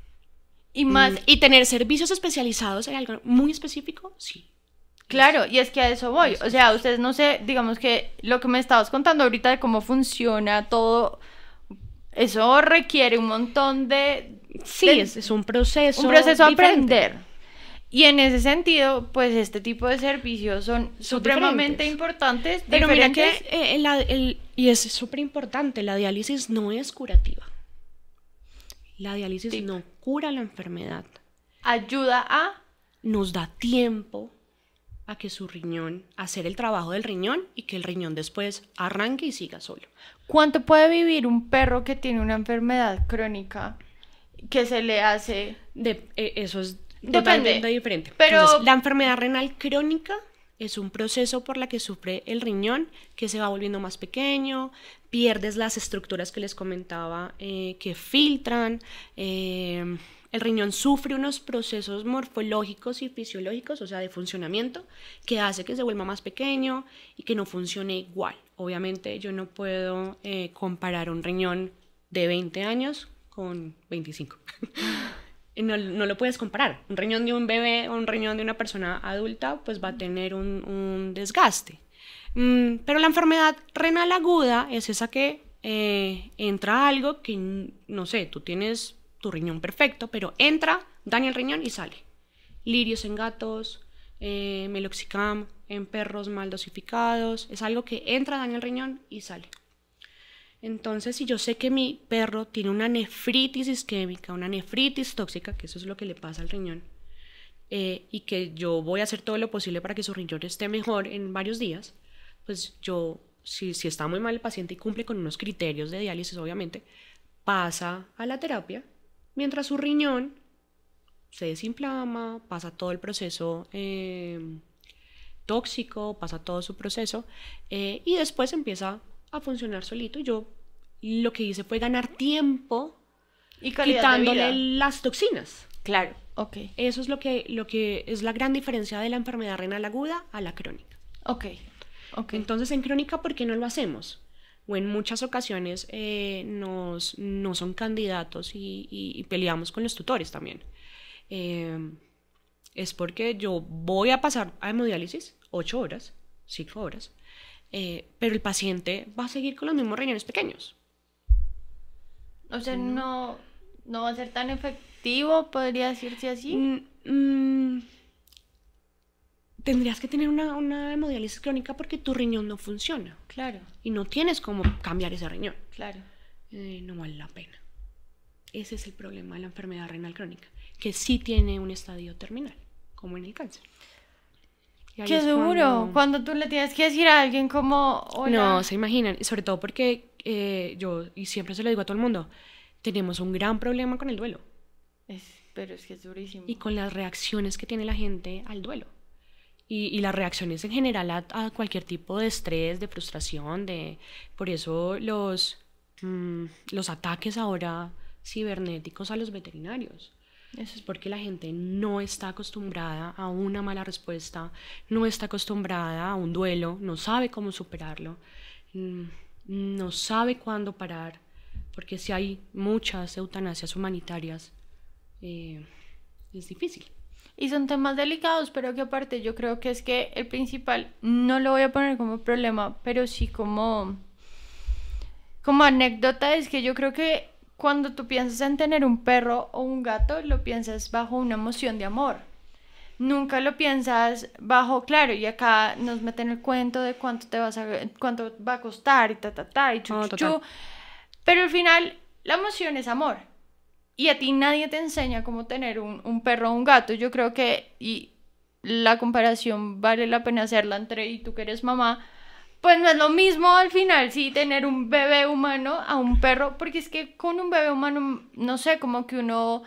Y más, Mm, Y tener servicios especializados en algo muy específico, sí. claro, y es que a eso voy. O sea, ustedes no sé, digamos que lo que me estabas contando ahorita de cómo funciona todo, eso requiere un montón de... Sí, de- es, es un proceso. un proceso a aprender. Y en ese sentido, pues este tipo de servicios son, Son supremamente diferentes. importantes. Pero mira que, diferentes. eh, el- y es súper importante, la diálisis no es curativa. La diálisis no cura la enfermedad. ayuda a... Nos da tiempo a que su riñón, hacer el trabajo del riñón y que el riñón después arranque y siga solo. ¿Cuánto puede vivir un perro que tiene una enfermedad crónica que se le hace... De- eh, eso es Depende, totalmente diferente. pero- Entonces, la enfermedad renal crónica es un proceso por la que sufre el riñón que se va volviendo más pequeño, pierdes las estructuras que les comentaba eh, que filtran, eh, el riñón sufre unos procesos morfológicos y fisiológicos, o sea, de funcionamiento, que hace que se vuelva más pequeño y que no funcione igual. Obviamente yo no puedo eh, comparar un riñón de 20 años con 25. no, no lo puedes comparar. Un riñón de un bebé o un riñón de una persona adulta, pues va a tener un, un desgaste. Mm, pero la enfermedad renal aguda es esa que eh, entra algo que, no sé, tú tienes tu riñón perfecto, pero entra, daña el riñón y sale. Lirios en gatos, eh, meloxicam en perros mal dosificados. Es algo que entra, daña el riñón y sale. Entonces, si yo sé que mi perro tiene una nefritis isquémica, una nefritis tóxica, que eso es lo que le pasa al riñón, eh, y que yo voy a hacer todo lo posible para que su riñón esté mejor en varios días, pues yo, si, si está muy mal el paciente y cumple con unos criterios de diálisis, obviamente, pasa a la terapia, mientras su riñón se desinflama, pasa todo el proceso eh, tóxico, pasa todo su proceso, eh, y después empieza a funcionar solito. Yo lo que hice fue ganar tiempo Y quitándole las toxinas. Claro, ok. Eso es lo que, lo que es la gran diferencia de la enfermedad renal aguda a la crónica. Ok, ok. Entonces, en crónica, ¿por qué no lo hacemos? O en muchas ocasiones eh, nos, no son candidatos y, y- y peleamos con los tutores también. Eh, es porque yo voy a pasar a hemodiálisis 8 horas, 5 horas, eh, pero el paciente va a seguir con los mismos riñones pequeños. o sea, no, no va a ser tan efectivo, podría decirse así. Mm, mm, tendrías que tener una, una hemodiálisis crónica porque tu riñón no funciona Claro, y no tienes cómo cambiar ese riñón. claro. Eh, no vale la pena. Ese es el problema de la enfermedad renal crónica, que sí tiene un estadio terminal, como en el cáncer. Qué duro. cuando- Cuando... tú le tienes que decir a alguien como, hola. No, se imaginan, sobre todo porque eh, yo, y siempre se lo digo a todo el mundo, tenemos un gran problema con el duelo Es- pero es que es durísimo. y con las reacciones que tiene la gente al duelo. Y, y las reacciones en general a, a cualquier tipo de estrés, de frustración, de... Por eso los, mm, los ataques ahora cibernéticos a los veterinarios. Eso Es porque la gente no está acostumbrada a una mala respuesta, no está acostumbrada a un duelo, no sabe cómo superarlo, mm, no sabe cuándo parar, porque si hay muchas eutanasias humanitarias, eh, es difícil. Y son temas delicados, pero que aparte yo creo que es que el principal, no lo voy a poner como problema, pero sí como, como anécdota, es que yo creo que cuando tú piensas en tener un perro o un gato, lo piensas bajo una emoción de amor. Nunca lo piensas bajo, claro, y acá nos meten el cuento de cuánto te vas a, cuánto va a costar y ta ta ta y chu. Pero al final, la emoción es amor. Y a ti nadie te enseña cómo tener un, un perro o un gato. Yo creo que, y la comparación vale la pena hacerla entre y tú que eres mamá, pues no es lo mismo al final, sí, tener un bebé humano a un perro, porque es que con un bebé humano, no sé, como que uno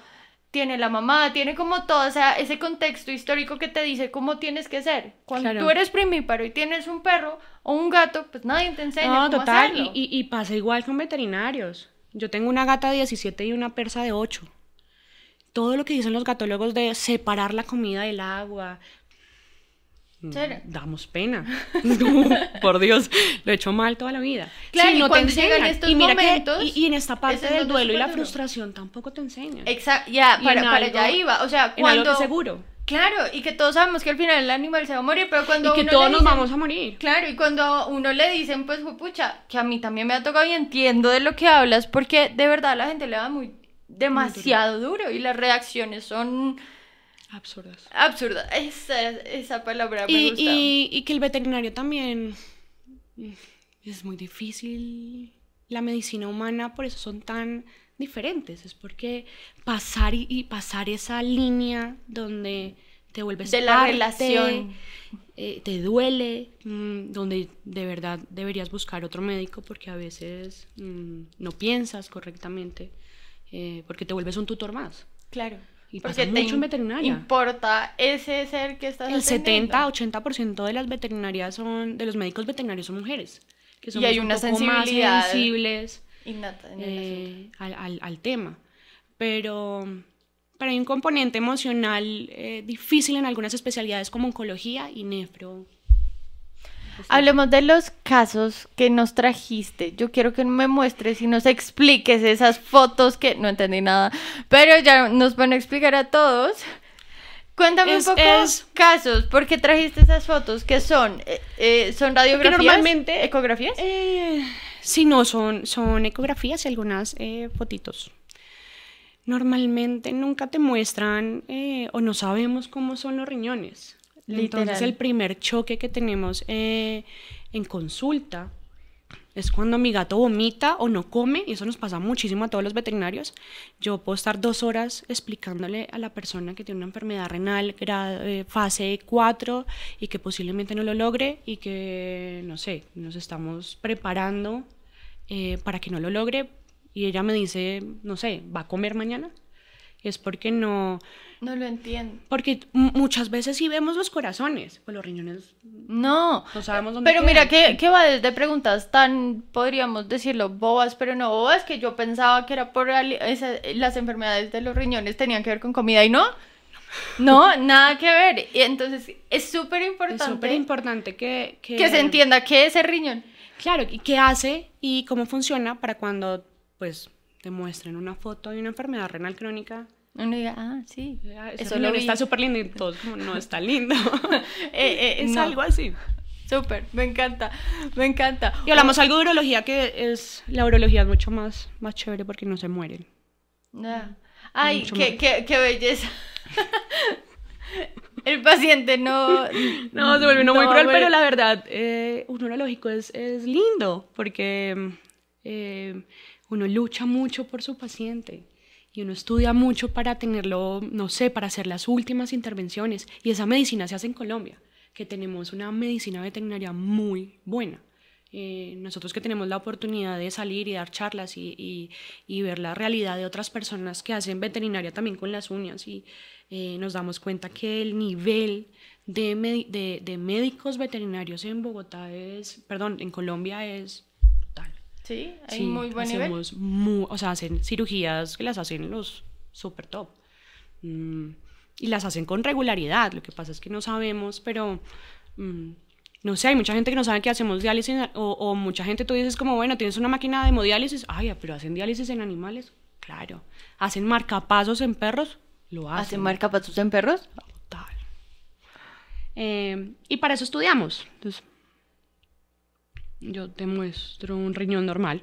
tiene la mamá, tiene como todo o sea, ese contexto histórico que te dice cómo tienes que ser. Cuando Claro. tú eres primíparo y tienes un perro o un gato, pues nadie te enseña No, cómo total, hacerlo. y, y- y pasa igual con veterinarios. Yo tengo una gata de 17 y una persa de 8. Todo lo que dicen los gatólogos de separar la comida del agua, ¿Serio? damos pena. Por Dios, lo he hecho mal toda la vida. Claro, Sí, y no te cuando enseñan. estos y mira que- y, y en esta parte del duelo y la frustración tampoco te enseñan. Exacto, ya, Y para, para allá iba. O sea, En algo cuando. seguro. Claro, y que todos sabemos que al final el animal se va a morir, pero cuando. Y que uno todos le nos dicen- vamos a morir. Claro, y cuando a uno le dicen, pues, pucha, que a mí también me ha tocado y entiendo de lo que hablas, porque de verdad a la gente le da muy. demasiado duro y las reacciones son Absurdas. absurdas. Esa, esa palabra me Y, gusta. y- y que el veterinario también mm, es muy difícil. La medicina humana, por eso son tan diferentes. Es porque pasar y, y pasar esa línea donde te vuelves De la relación. eh, te duele, mm, donde de verdad deberías buscar otro médico porque a veces mm, no piensas correctamente, eh, porque te vuelves un tutor más. Claro. Y porque pasa te mucho en veterinaria. importa ese ser que estás El atendiendo. 70-80% de las veterinarias son, de los médicos veterinarios son mujeres. Que Y hay un una poco más sensibilidad sensibles Innata en el eh, al, al- al tema. Pero, pero hay un componente emocional eh, difícil en algunas especialidades como oncología y nefro. Hablemos de los casos que nos trajiste. Yo quiero que me muestres y nos expliques esas fotos que no entendí nada, pero ya nos van a explicar a todos. Cuéntame Es- un poco es- casos, ¿por qué trajiste esas fotos? ¿Qué son? Eh, eh, ¿Son radiografías? normalmente- ¿Ecografías? Eh, sí, no, son, son ecografías y algunas eh, fotitos. Normalmente nunca te muestran eh, o no sabemos cómo son los riñones. Entonces Literal. el primer choque que tenemos eh, en consulta es cuando mi gato vomita o no come, y eso nos pasa muchísimo a todos los veterinarios. Yo puedo estar dos horas explicándole a la persona que tiene una enfermedad renal eh, fase 4 y que posiblemente no lo logre y que, no sé, nos estamos preparando eh, para que no lo logre. Y ella me dice, no sé, ¿va a comer mañana? Es porque no, No lo entiendo. porque muchas veces sí vemos los corazones, pues los riñones No. no sabemos dónde Pero mira que, que va desde preguntas tan, podríamos decirlo, bobas, pero no bobas, que yo pensaba que era por esa- las enfermedades de los riñones tenían que ver con comida y no. No, nada que ver. Y entonces es súper Es importante súper importante que, que, que se entienda qué es el riñón. Claro, y qué hace y cómo funciona para cuando pues te muestren una foto de una enfermedad renal crónica. Uno diga, ah, sí. "Ah, Eso lo está súper lindo y todos como no está lindo. Eh, eh, es no. algo así. Súper, me encanta, me encanta. Y hablamos algo de urología que es la urología es mucho más más chévere porque no se mueren. Ay, qué, qué, qué belleza. El paciente no. No, se vuelve uno muy no, cruel, pero la verdad, eh, un urológico es, es lindo porque eh, uno lucha mucho por su paciente y uno estudia mucho para tenerlo, no sé, para hacer las últimas intervenciones. Y esa medicina se hace en Colombia, que tenemos una medicina veterinaria muy buena. Eh, nosotros que tenemos la oportunidad de salir y dar charlas y, y- y ver la realidad de otras personas que hacen veterinaria también con las uñas y eh, nos damos cuenta que el nivel de, de- de médicos veterinarios en Bogotá es, perdón, en Colombia es brutal. Sí, hay Sí, muy buen nivel. hacemos mu- o sea, hacen cirugías que las hacen los super top. Mm, y las hacen con regularidad. Lo que pasa es que no sabemos, pero mm, no sé, hay mucha gente que no sabe que hacemos diálisis o, o mucha gente tú dices como, bueno, tienes una máquina de hemodiálisis, ay, pero hacen diálisis en animales. Claro. ¿Hacen marcapasos en perros? Lo hacen. ¿Hacen marcapasos en perros? Total. Eh, y para eso estudiamos. Entonces, yo te muestro un riñón normal.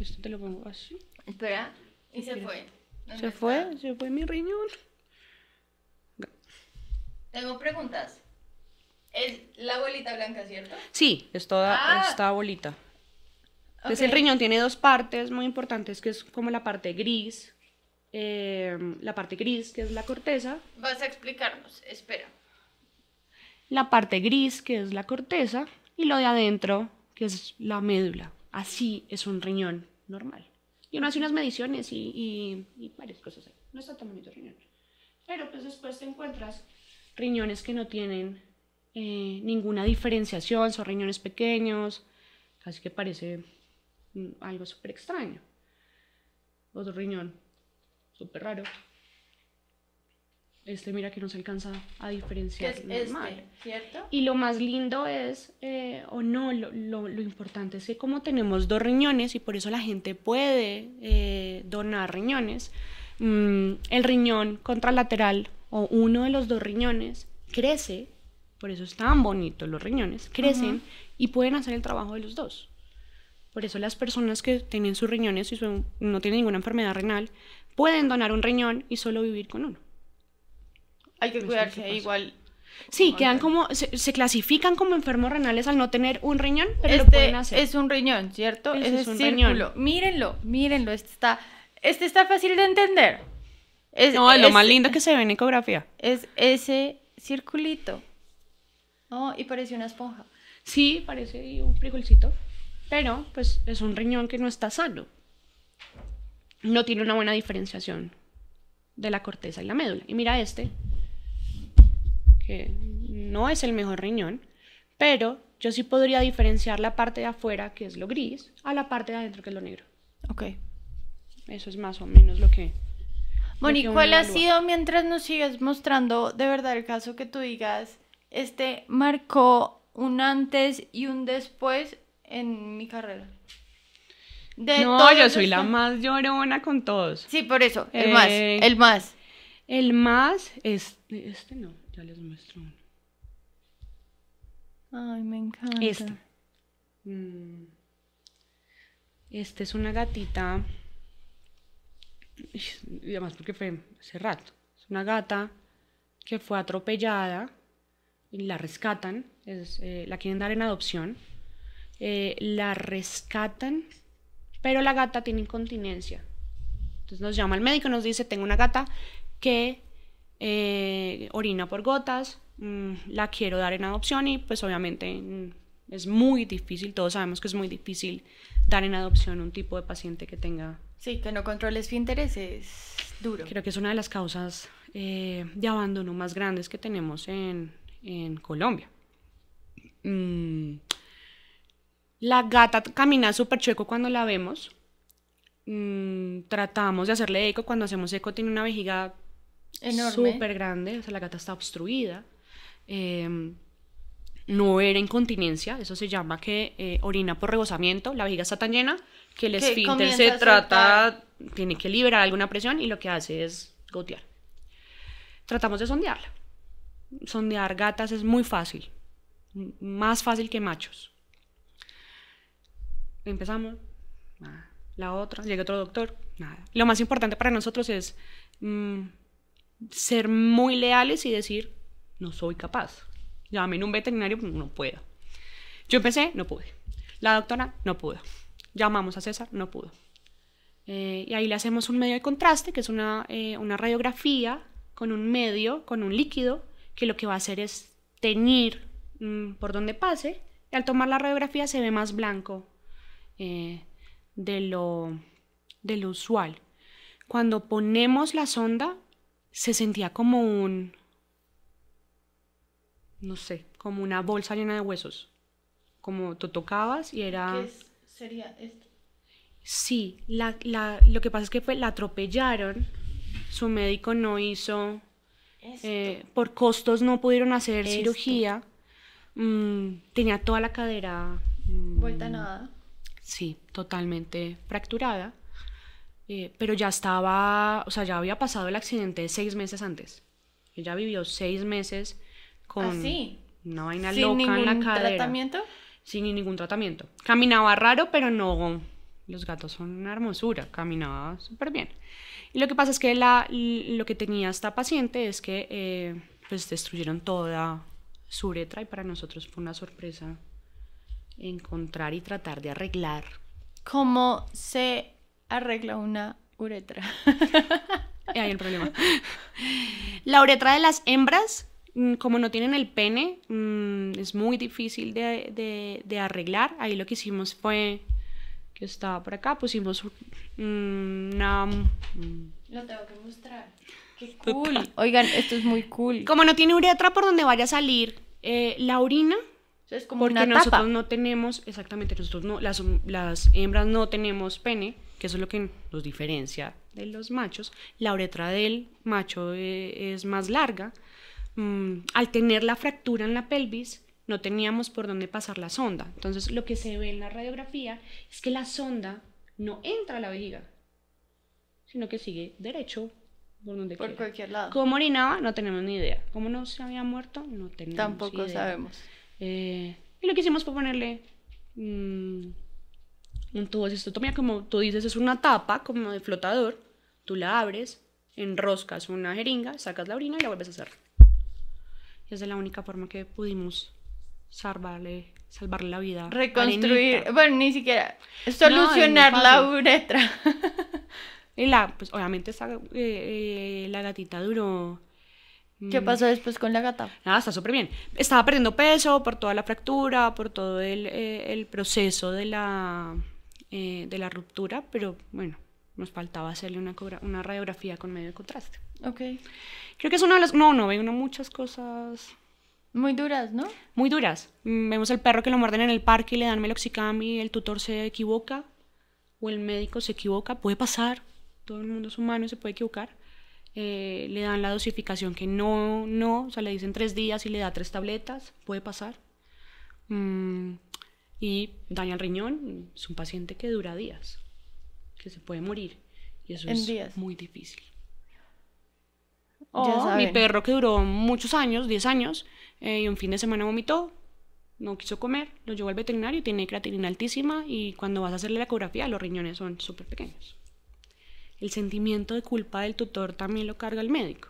Esto te lo pongo así. Espera. Y se fue. ¿Dónde Se fue, se fue mi riñón. Tengo preguntas. Es la bolita blanca, ¿cierto? Sí, es toda Ah. esta bolita. Entonces el riñón tiene dos partes muy importantes, que es como la parte gris. eh, la parte gris, que es la corteza. Vas a explicarnos. Espera. la parte gris, que es la corteza, y lo de adentro, que es la médula. Así es un riñón normal. Y uno hace unas mediciones y, y- y varias cosas ahí. No está tan bonito el riñón. Pero pues después te encuentras riñones que no tienen eh, ninguna diferenciación, son riñones pequeños, casi que parece mm, algo súper extraño. Otro riñón, súper raro. Este mira que no se alcanza a ¿Qué diferenciar. es normal. este? ¿Cierto? Y lo más lindo es, eh, o no, lo, lo- lo importante es que como tenemos dos riñones y por eso la gente puede eh, donar riñones, mm, el riñón contralateral o uno de los dos riñones crece, por eso es tan bonito los riñones, crecen y pueden hacer el trabajo de los dos. Por eso las personas que tienen sus riñones y no tienen ninguna enfermedad renal pueden donar un riñón y solo vivir con uno. Hay que cuidarse igual. Sí, quedan como, se, se clasifican como enfermos renales al no tener un riñón, pero lo Este pueden hacer. es un riñón, ¿cierto? Ese Ese es un círculo. riñón. Mírenlo, mírenlo. Este está, este está fácil de entender. Es, no, es lo es- más lindo que se ve en ecografía. Es ese circulito. Oh, y parece una esponja. Sí, parece un frijolcito, pero pues es un riñón que no está sano. No tiene una buena diferenciación de la corteza y la médula. Y mira este, que no es el mejor riñón, pero yo sí podría diferenciar la parte de afuera, que es lo gris, a la parte de adentro, que es lo negro. Ok. Eso es más o menos lo que... Que uno ¿cuál ha sido mientras nos sigues mostrando de verdad el caso que tú digas, este marcó un antes y un después en mi carrera? De no, yo soy la más llorona con todos. Sí, por eso, el más, Eh, el más. El más, este, este no, ya les muestro uno. Ay, me encanta. Este. Mm. Este es una gatita. Y además porque fue hace rato. Es una gata que fue atropellada, la rescatan, es, eh, la quieren dar en adopción, eh, la rescatan, pero la gata tiene incontinencia. Entonces nos llama el médico, nos dice, tengo una gata que eh, orina por gotas, mm, la quiero dar en adopción y pues obviamente mm, es muy difícil, todos sabemos que es muy difícil dar en adopción un tipo de paciente que tenga... Sí, que no controle esfínteres es duro. Creo que es una de las causas eh, de abandono más grandes que tenemos en, en Colombia. Mm, La gata camina súper chueco cuando la vemos. Mm, tratamos de hacerle eco. Cuando hacemos eco tiene una vejiga súper grande. O sea, la gata está obstruida. Em, no era incontinencia. Eso se llama que eh, orina por rebosamiento. La vejiga está tan llena que el esfínter se trata... Tiene que liberar alguna presión y lo que hace es gotear. Tratamos de sondearla. Sondear gatas es muy fácil. Más fácil que machos. Empezamos. nada. La otra, llega otro doctor. Nada. Lo más importante para nosotros es mm, ser muy leales y decir, no soy capaz. Llamen un veterinario, no puedo. Yo empecé, no pude. La doctora, no pudo. Llamamos a César, no pudo. Eh, y ahí le hacemos un medio de contraste, que es una, eh, una radiografía con un medio, con un líquido, que lo que va a hacer es teñir mm, por donde pase. Y al tomar la radiografía se ve más blanco eh, de, lo, de lo usual. Cuando ponemos la sonda, se sentía como un, no sé, como una bolsa llena de huesos. Como tú tocabas y era... ¿Qué es- sería esto? Sí, la, la- lo que pasa es que fue, la atropellaron, su médico no hizo. Eh, por costos no pudieron hacer Esto. cirugía, mm, tenía toda la cadera, mm, Vuelta a nada. sí, totalmente fracturada, eh, pero ya estaba, o sea, ya había pasado el accidente seis meses antes. Ella vivió seis meses con ¿Ah, sí? una vaina Sin loca en la ningún cadera tratamiento. sin ningún tratamiento. Caminaba raro, pero no. Los gatos son una hermosura, caminaba súper bien. Y lo que pasa es que la, lo que tenía esta paciente es que eh, pues destruyeron toda su uretra y para nosotros fue una sorpresa encontrar y tratar de arreglar. ¿Cómo se arregla una uretra? Ahí el problema. La uretra de las hembras, mm, como no tienen el pene, mm, es muy difícil de, de- de arreglar. Ahí lo que hicimos fue, que estaba por acá, pusimos mm, mm, Lo tengo que mostrar. Qué cool. Oigan, esto es muy cool. Como no tiene uretra por donde vaya a salir eh, la orina, Es como porque una nosotros tapa. no tenemos, exactamente, nosotros no, las, las hembras no tenemos pene, que eso es lo que nos diferencia de los machos. La uretra del macho eh, es más larga. Mm, al tener la fractura en la pelvis, no teníamos por dónde pasar la sonda. Entonces, lo que se ve en la radiografía es que la sonda no entra a la vejiga, sino que sigue derecho por donde Por quiera. cualquier lado. ¿Cómo orinaba? No tenemos ni idea. ¿Cómo no se había muerto? No tenemos Tampoco idea. sabemos. Eh, y lo que hicimos fue ponerle mm, un tubo de cistotomía, como tú dices, es una tapa como de flotador. Tú la abres, enroscas una jeringa, sacas la orina y la vuelves a cerrar. Y esa es la única forma que pudimos salvarle, salvarle la vida. Reconstruir, Arenita. bueno, ni siquiera solucionar la uretra. Y la, pues obviamente esa, eh, eh, la gatita duró ¿Qué pasó después con la gata? Nada, está súper bien. Estaba perdiendo peso por toda la fractura, por todo el, eh, el proceso de la, de la ruptura, pero bueno, nos faltaba hacerle una, una radiografía con medio de contraste. Ok. Creo que es una de las... No, no, ve uno muchas cosas Muy duras, ¿no? muy duras. Vemos el perro que lo muerden en el parque y le dan meloxicam y el tutor se equivoca o el médico se equivoca. Puede pasar, todo el mundo es humano y se puede equivocar. Eh, le dan la dosificación que no, no, o sea, le dicen tres días y le da tres tabletas, puede pasar. Mm, y daña el riñón, es un paciente que dura días, que se puede morir. Y eso En es días. muy difícil. Ya O mi perro que duró muchos años, 10 años, eh, y un fin de semana vomitó, no quiso comer, lo llevó al veterinario, tiene creatinina altísima y cuando vas a hacerle la ecografía los riñones son súper pequeños. El sentimiento de culpa del tutor también lo carga el médico.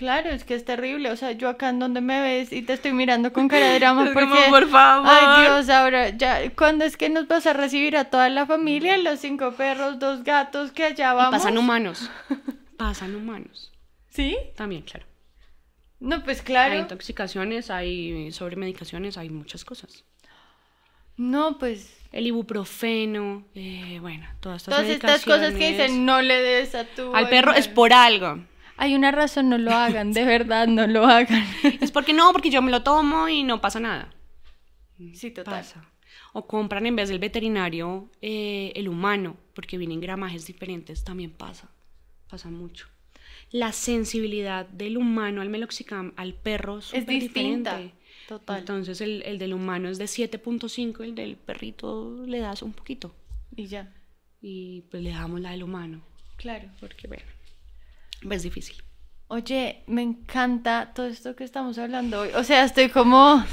Claro, es que es terrible. O sea, yo acá en donde me ves y te estoy mirando con cara de drama Es porque. como, por favor. Ay, Dios, ahora ya. ¿Cuándo es que nos vas a recibir a toda la familia? Los cinco perros, dos gatos que allá Y vamos. pasan humanos. Pasan humanos. ¿Sí? También, claro. No, pues Hay claro. intoxicaciones, hay sobremedicaciones, hay muchas cosas. No, pues. El ibuprofeno, eh, bueno, todas estas Todas estas cosas que dicen no le des a tu. Al perro es animal". por algo. Hay una razón, no lo hagan, de verdad, no lo hagan. Es porque no, porque yo me lo tomo y no pasa nada. Sí, total. Pasa. O compran en vez del veterinario eh, el humano, porque vienen gramajes diferentes, también pasa. Pasa mucho. La sensibilidad del humano al meloxicam, al perro, es, Es distinta. diferente. Total. Entonces el, el del humano es de 7.5, el del perrito le das un poquito. Y ya. Y pues le damos la del humano, Claro. porque bueno, es difícil. Oye, me encanta todo esto que estamos hablando hoy. O sea, estoy como...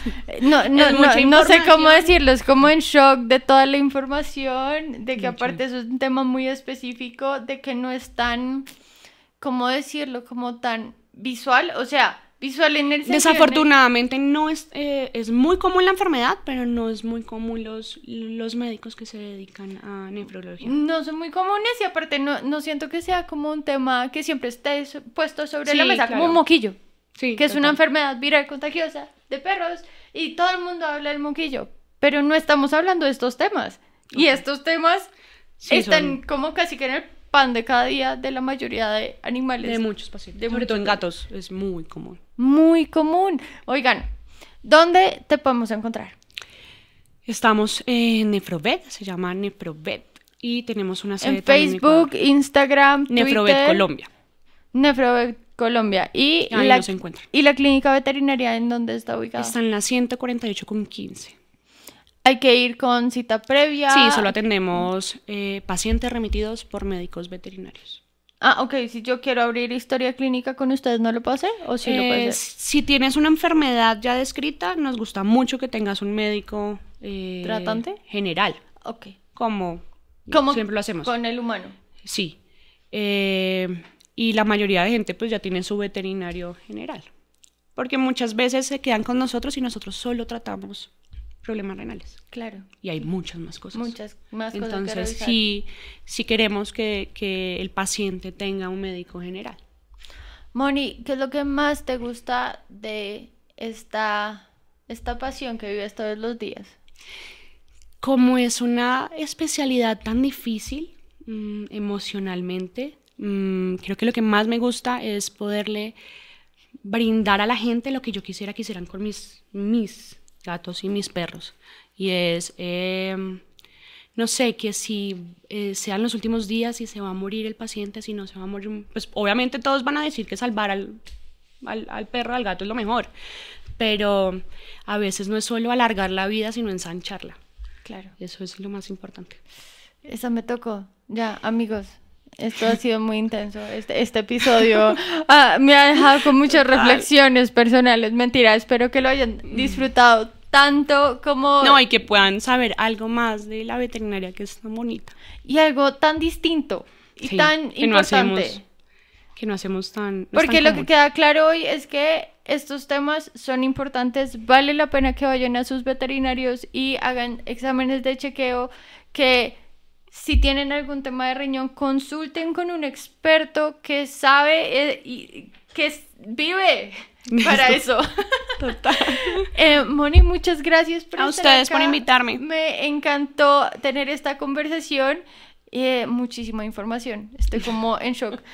No, no, no, mucha no sé cómo decirlo, es como en shock de toda la información, de que aparte eso es un tema muy específico, de que no es tan, ¿cómo decirlo? Como tan visual, o sea, visual en el sentido... el- Desafortunadamente no es, eh, es muy común la enfermedad, pero no es muy común los, los médicos que se dedican a nefrología. No son muy comunes y aparte no, no siento que sea como un tema que siempre esté puesto sobre la Sí, mesa, como un claro. moquillo. Sí, que es una enfermedad viral contagiosa de perros y todo el mundo habla del moquillo, pero no estamos hablando de estos temas. Y Ok. estos temas Sí, están son como casi que en el pan de cada día de la mayoría de animales. de muchos pacientes. de Sobre todo en muchos. gatos es muy común. Muy común. Oigan, ¿dónde te podemos encontrar? Estamos en Nefrovet, se llama Nefrovet. Y tenemos una sede En Facebook. Instagram, Nefrovet Twitter. Colombia. Nefrovet Colombia. Y Ahí la, nos encuentran. y la clínica veterinaria en dónde está ubicada. Está en la 148 con 15. Hay que ir con cita previa. Sí, solo atendemos eh, pacientes remitidos por médicos veterinarios. Ah, ok, si yo quiero abrir historia clínica con ustedes, ¿no lo puedo hacer? ¿O sí lo puedo Eh, hacer? si tienes una enfermedad ya descrita, nos gusta mucho que tengas un médico eh, ¿Tratante? general, Ok. como, ¿Cómo siempre lo hacemos. Con el humano. Sí. Eh, y la mayoría de gente pues ya tiene su veterinario general. Porque muchas veces se quedan con nosotros y nosotros solo tratamos problemas renales. Claro. Y hay muchas más cosas. Muchas más cosas Entonces, sí, sí queremos que, que el paciente tenga un médico general. Moni, ¿qué es lo que más te gusta de esta, esta pasión que vives todos los días? Como es una especialidad tan difícil mm, emocionalmente, mm, creo que lo que más me gusta es poderle brindar a la gente lo que yo quisiera que hicieran con mis, mis gatos y mis perros. Y es, em, no sé, que si eh, sean los últimos días y se va a morir el paciente, si no se va a morir, pues obviamente todos van a decir que salvar al, al, al perro, al gato es lo mejor. Pero a veces no es solo alargar la vida, sino ensancharla. Claro. Eso es lo más importante. Esa me tocó. Ya, amigos. Esto ha sido muy intenso. Este, este episodio ah, me ha dejado con muchas reflexiones personales. Mentira, espero que lo hayan disfrutado tanto como... No, y que puedan saber algo más de la veterinaria que es tan bonita. Y algo tan distinto y Sí, tan que no importante. hacemos, que no hacemos tan. no Porque tan lo que queda claro hoy es que estos temas son importantes, vale la pena que vayan a sus veterinarios y hagan exámenes de chequeo, que si tienen algún tema de riñón, consulten con un experto que sabe eh, y que vive para eso. Total. Eh, Moni, muchas gracias por A estar ustedes por invitarme. Me encantó tener esta conversación. Eh, muchísima información. Estoy como en shock.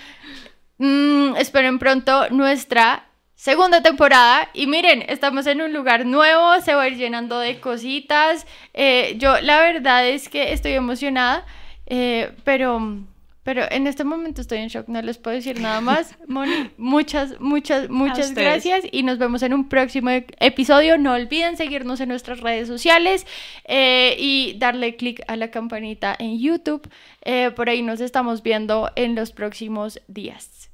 Mm, esperen pronto nuestra segunda temporada. Y miren, estamos en un lugar nuevo, se va a ir llenando de cositas. Eh, yo la verdad es que estoy emocionada, eh, pero, pero en este momento estoy en shock, no les puedo decir nada más. Moni, muchas, muchas, muchas gracias y nos vemos en un próximo e- episodio. No olviden seguirnos en nuestras redes sociales eh, y darle click a la campanita en YouTube. Eh, por ahí nos estamos viendo en los próximos días.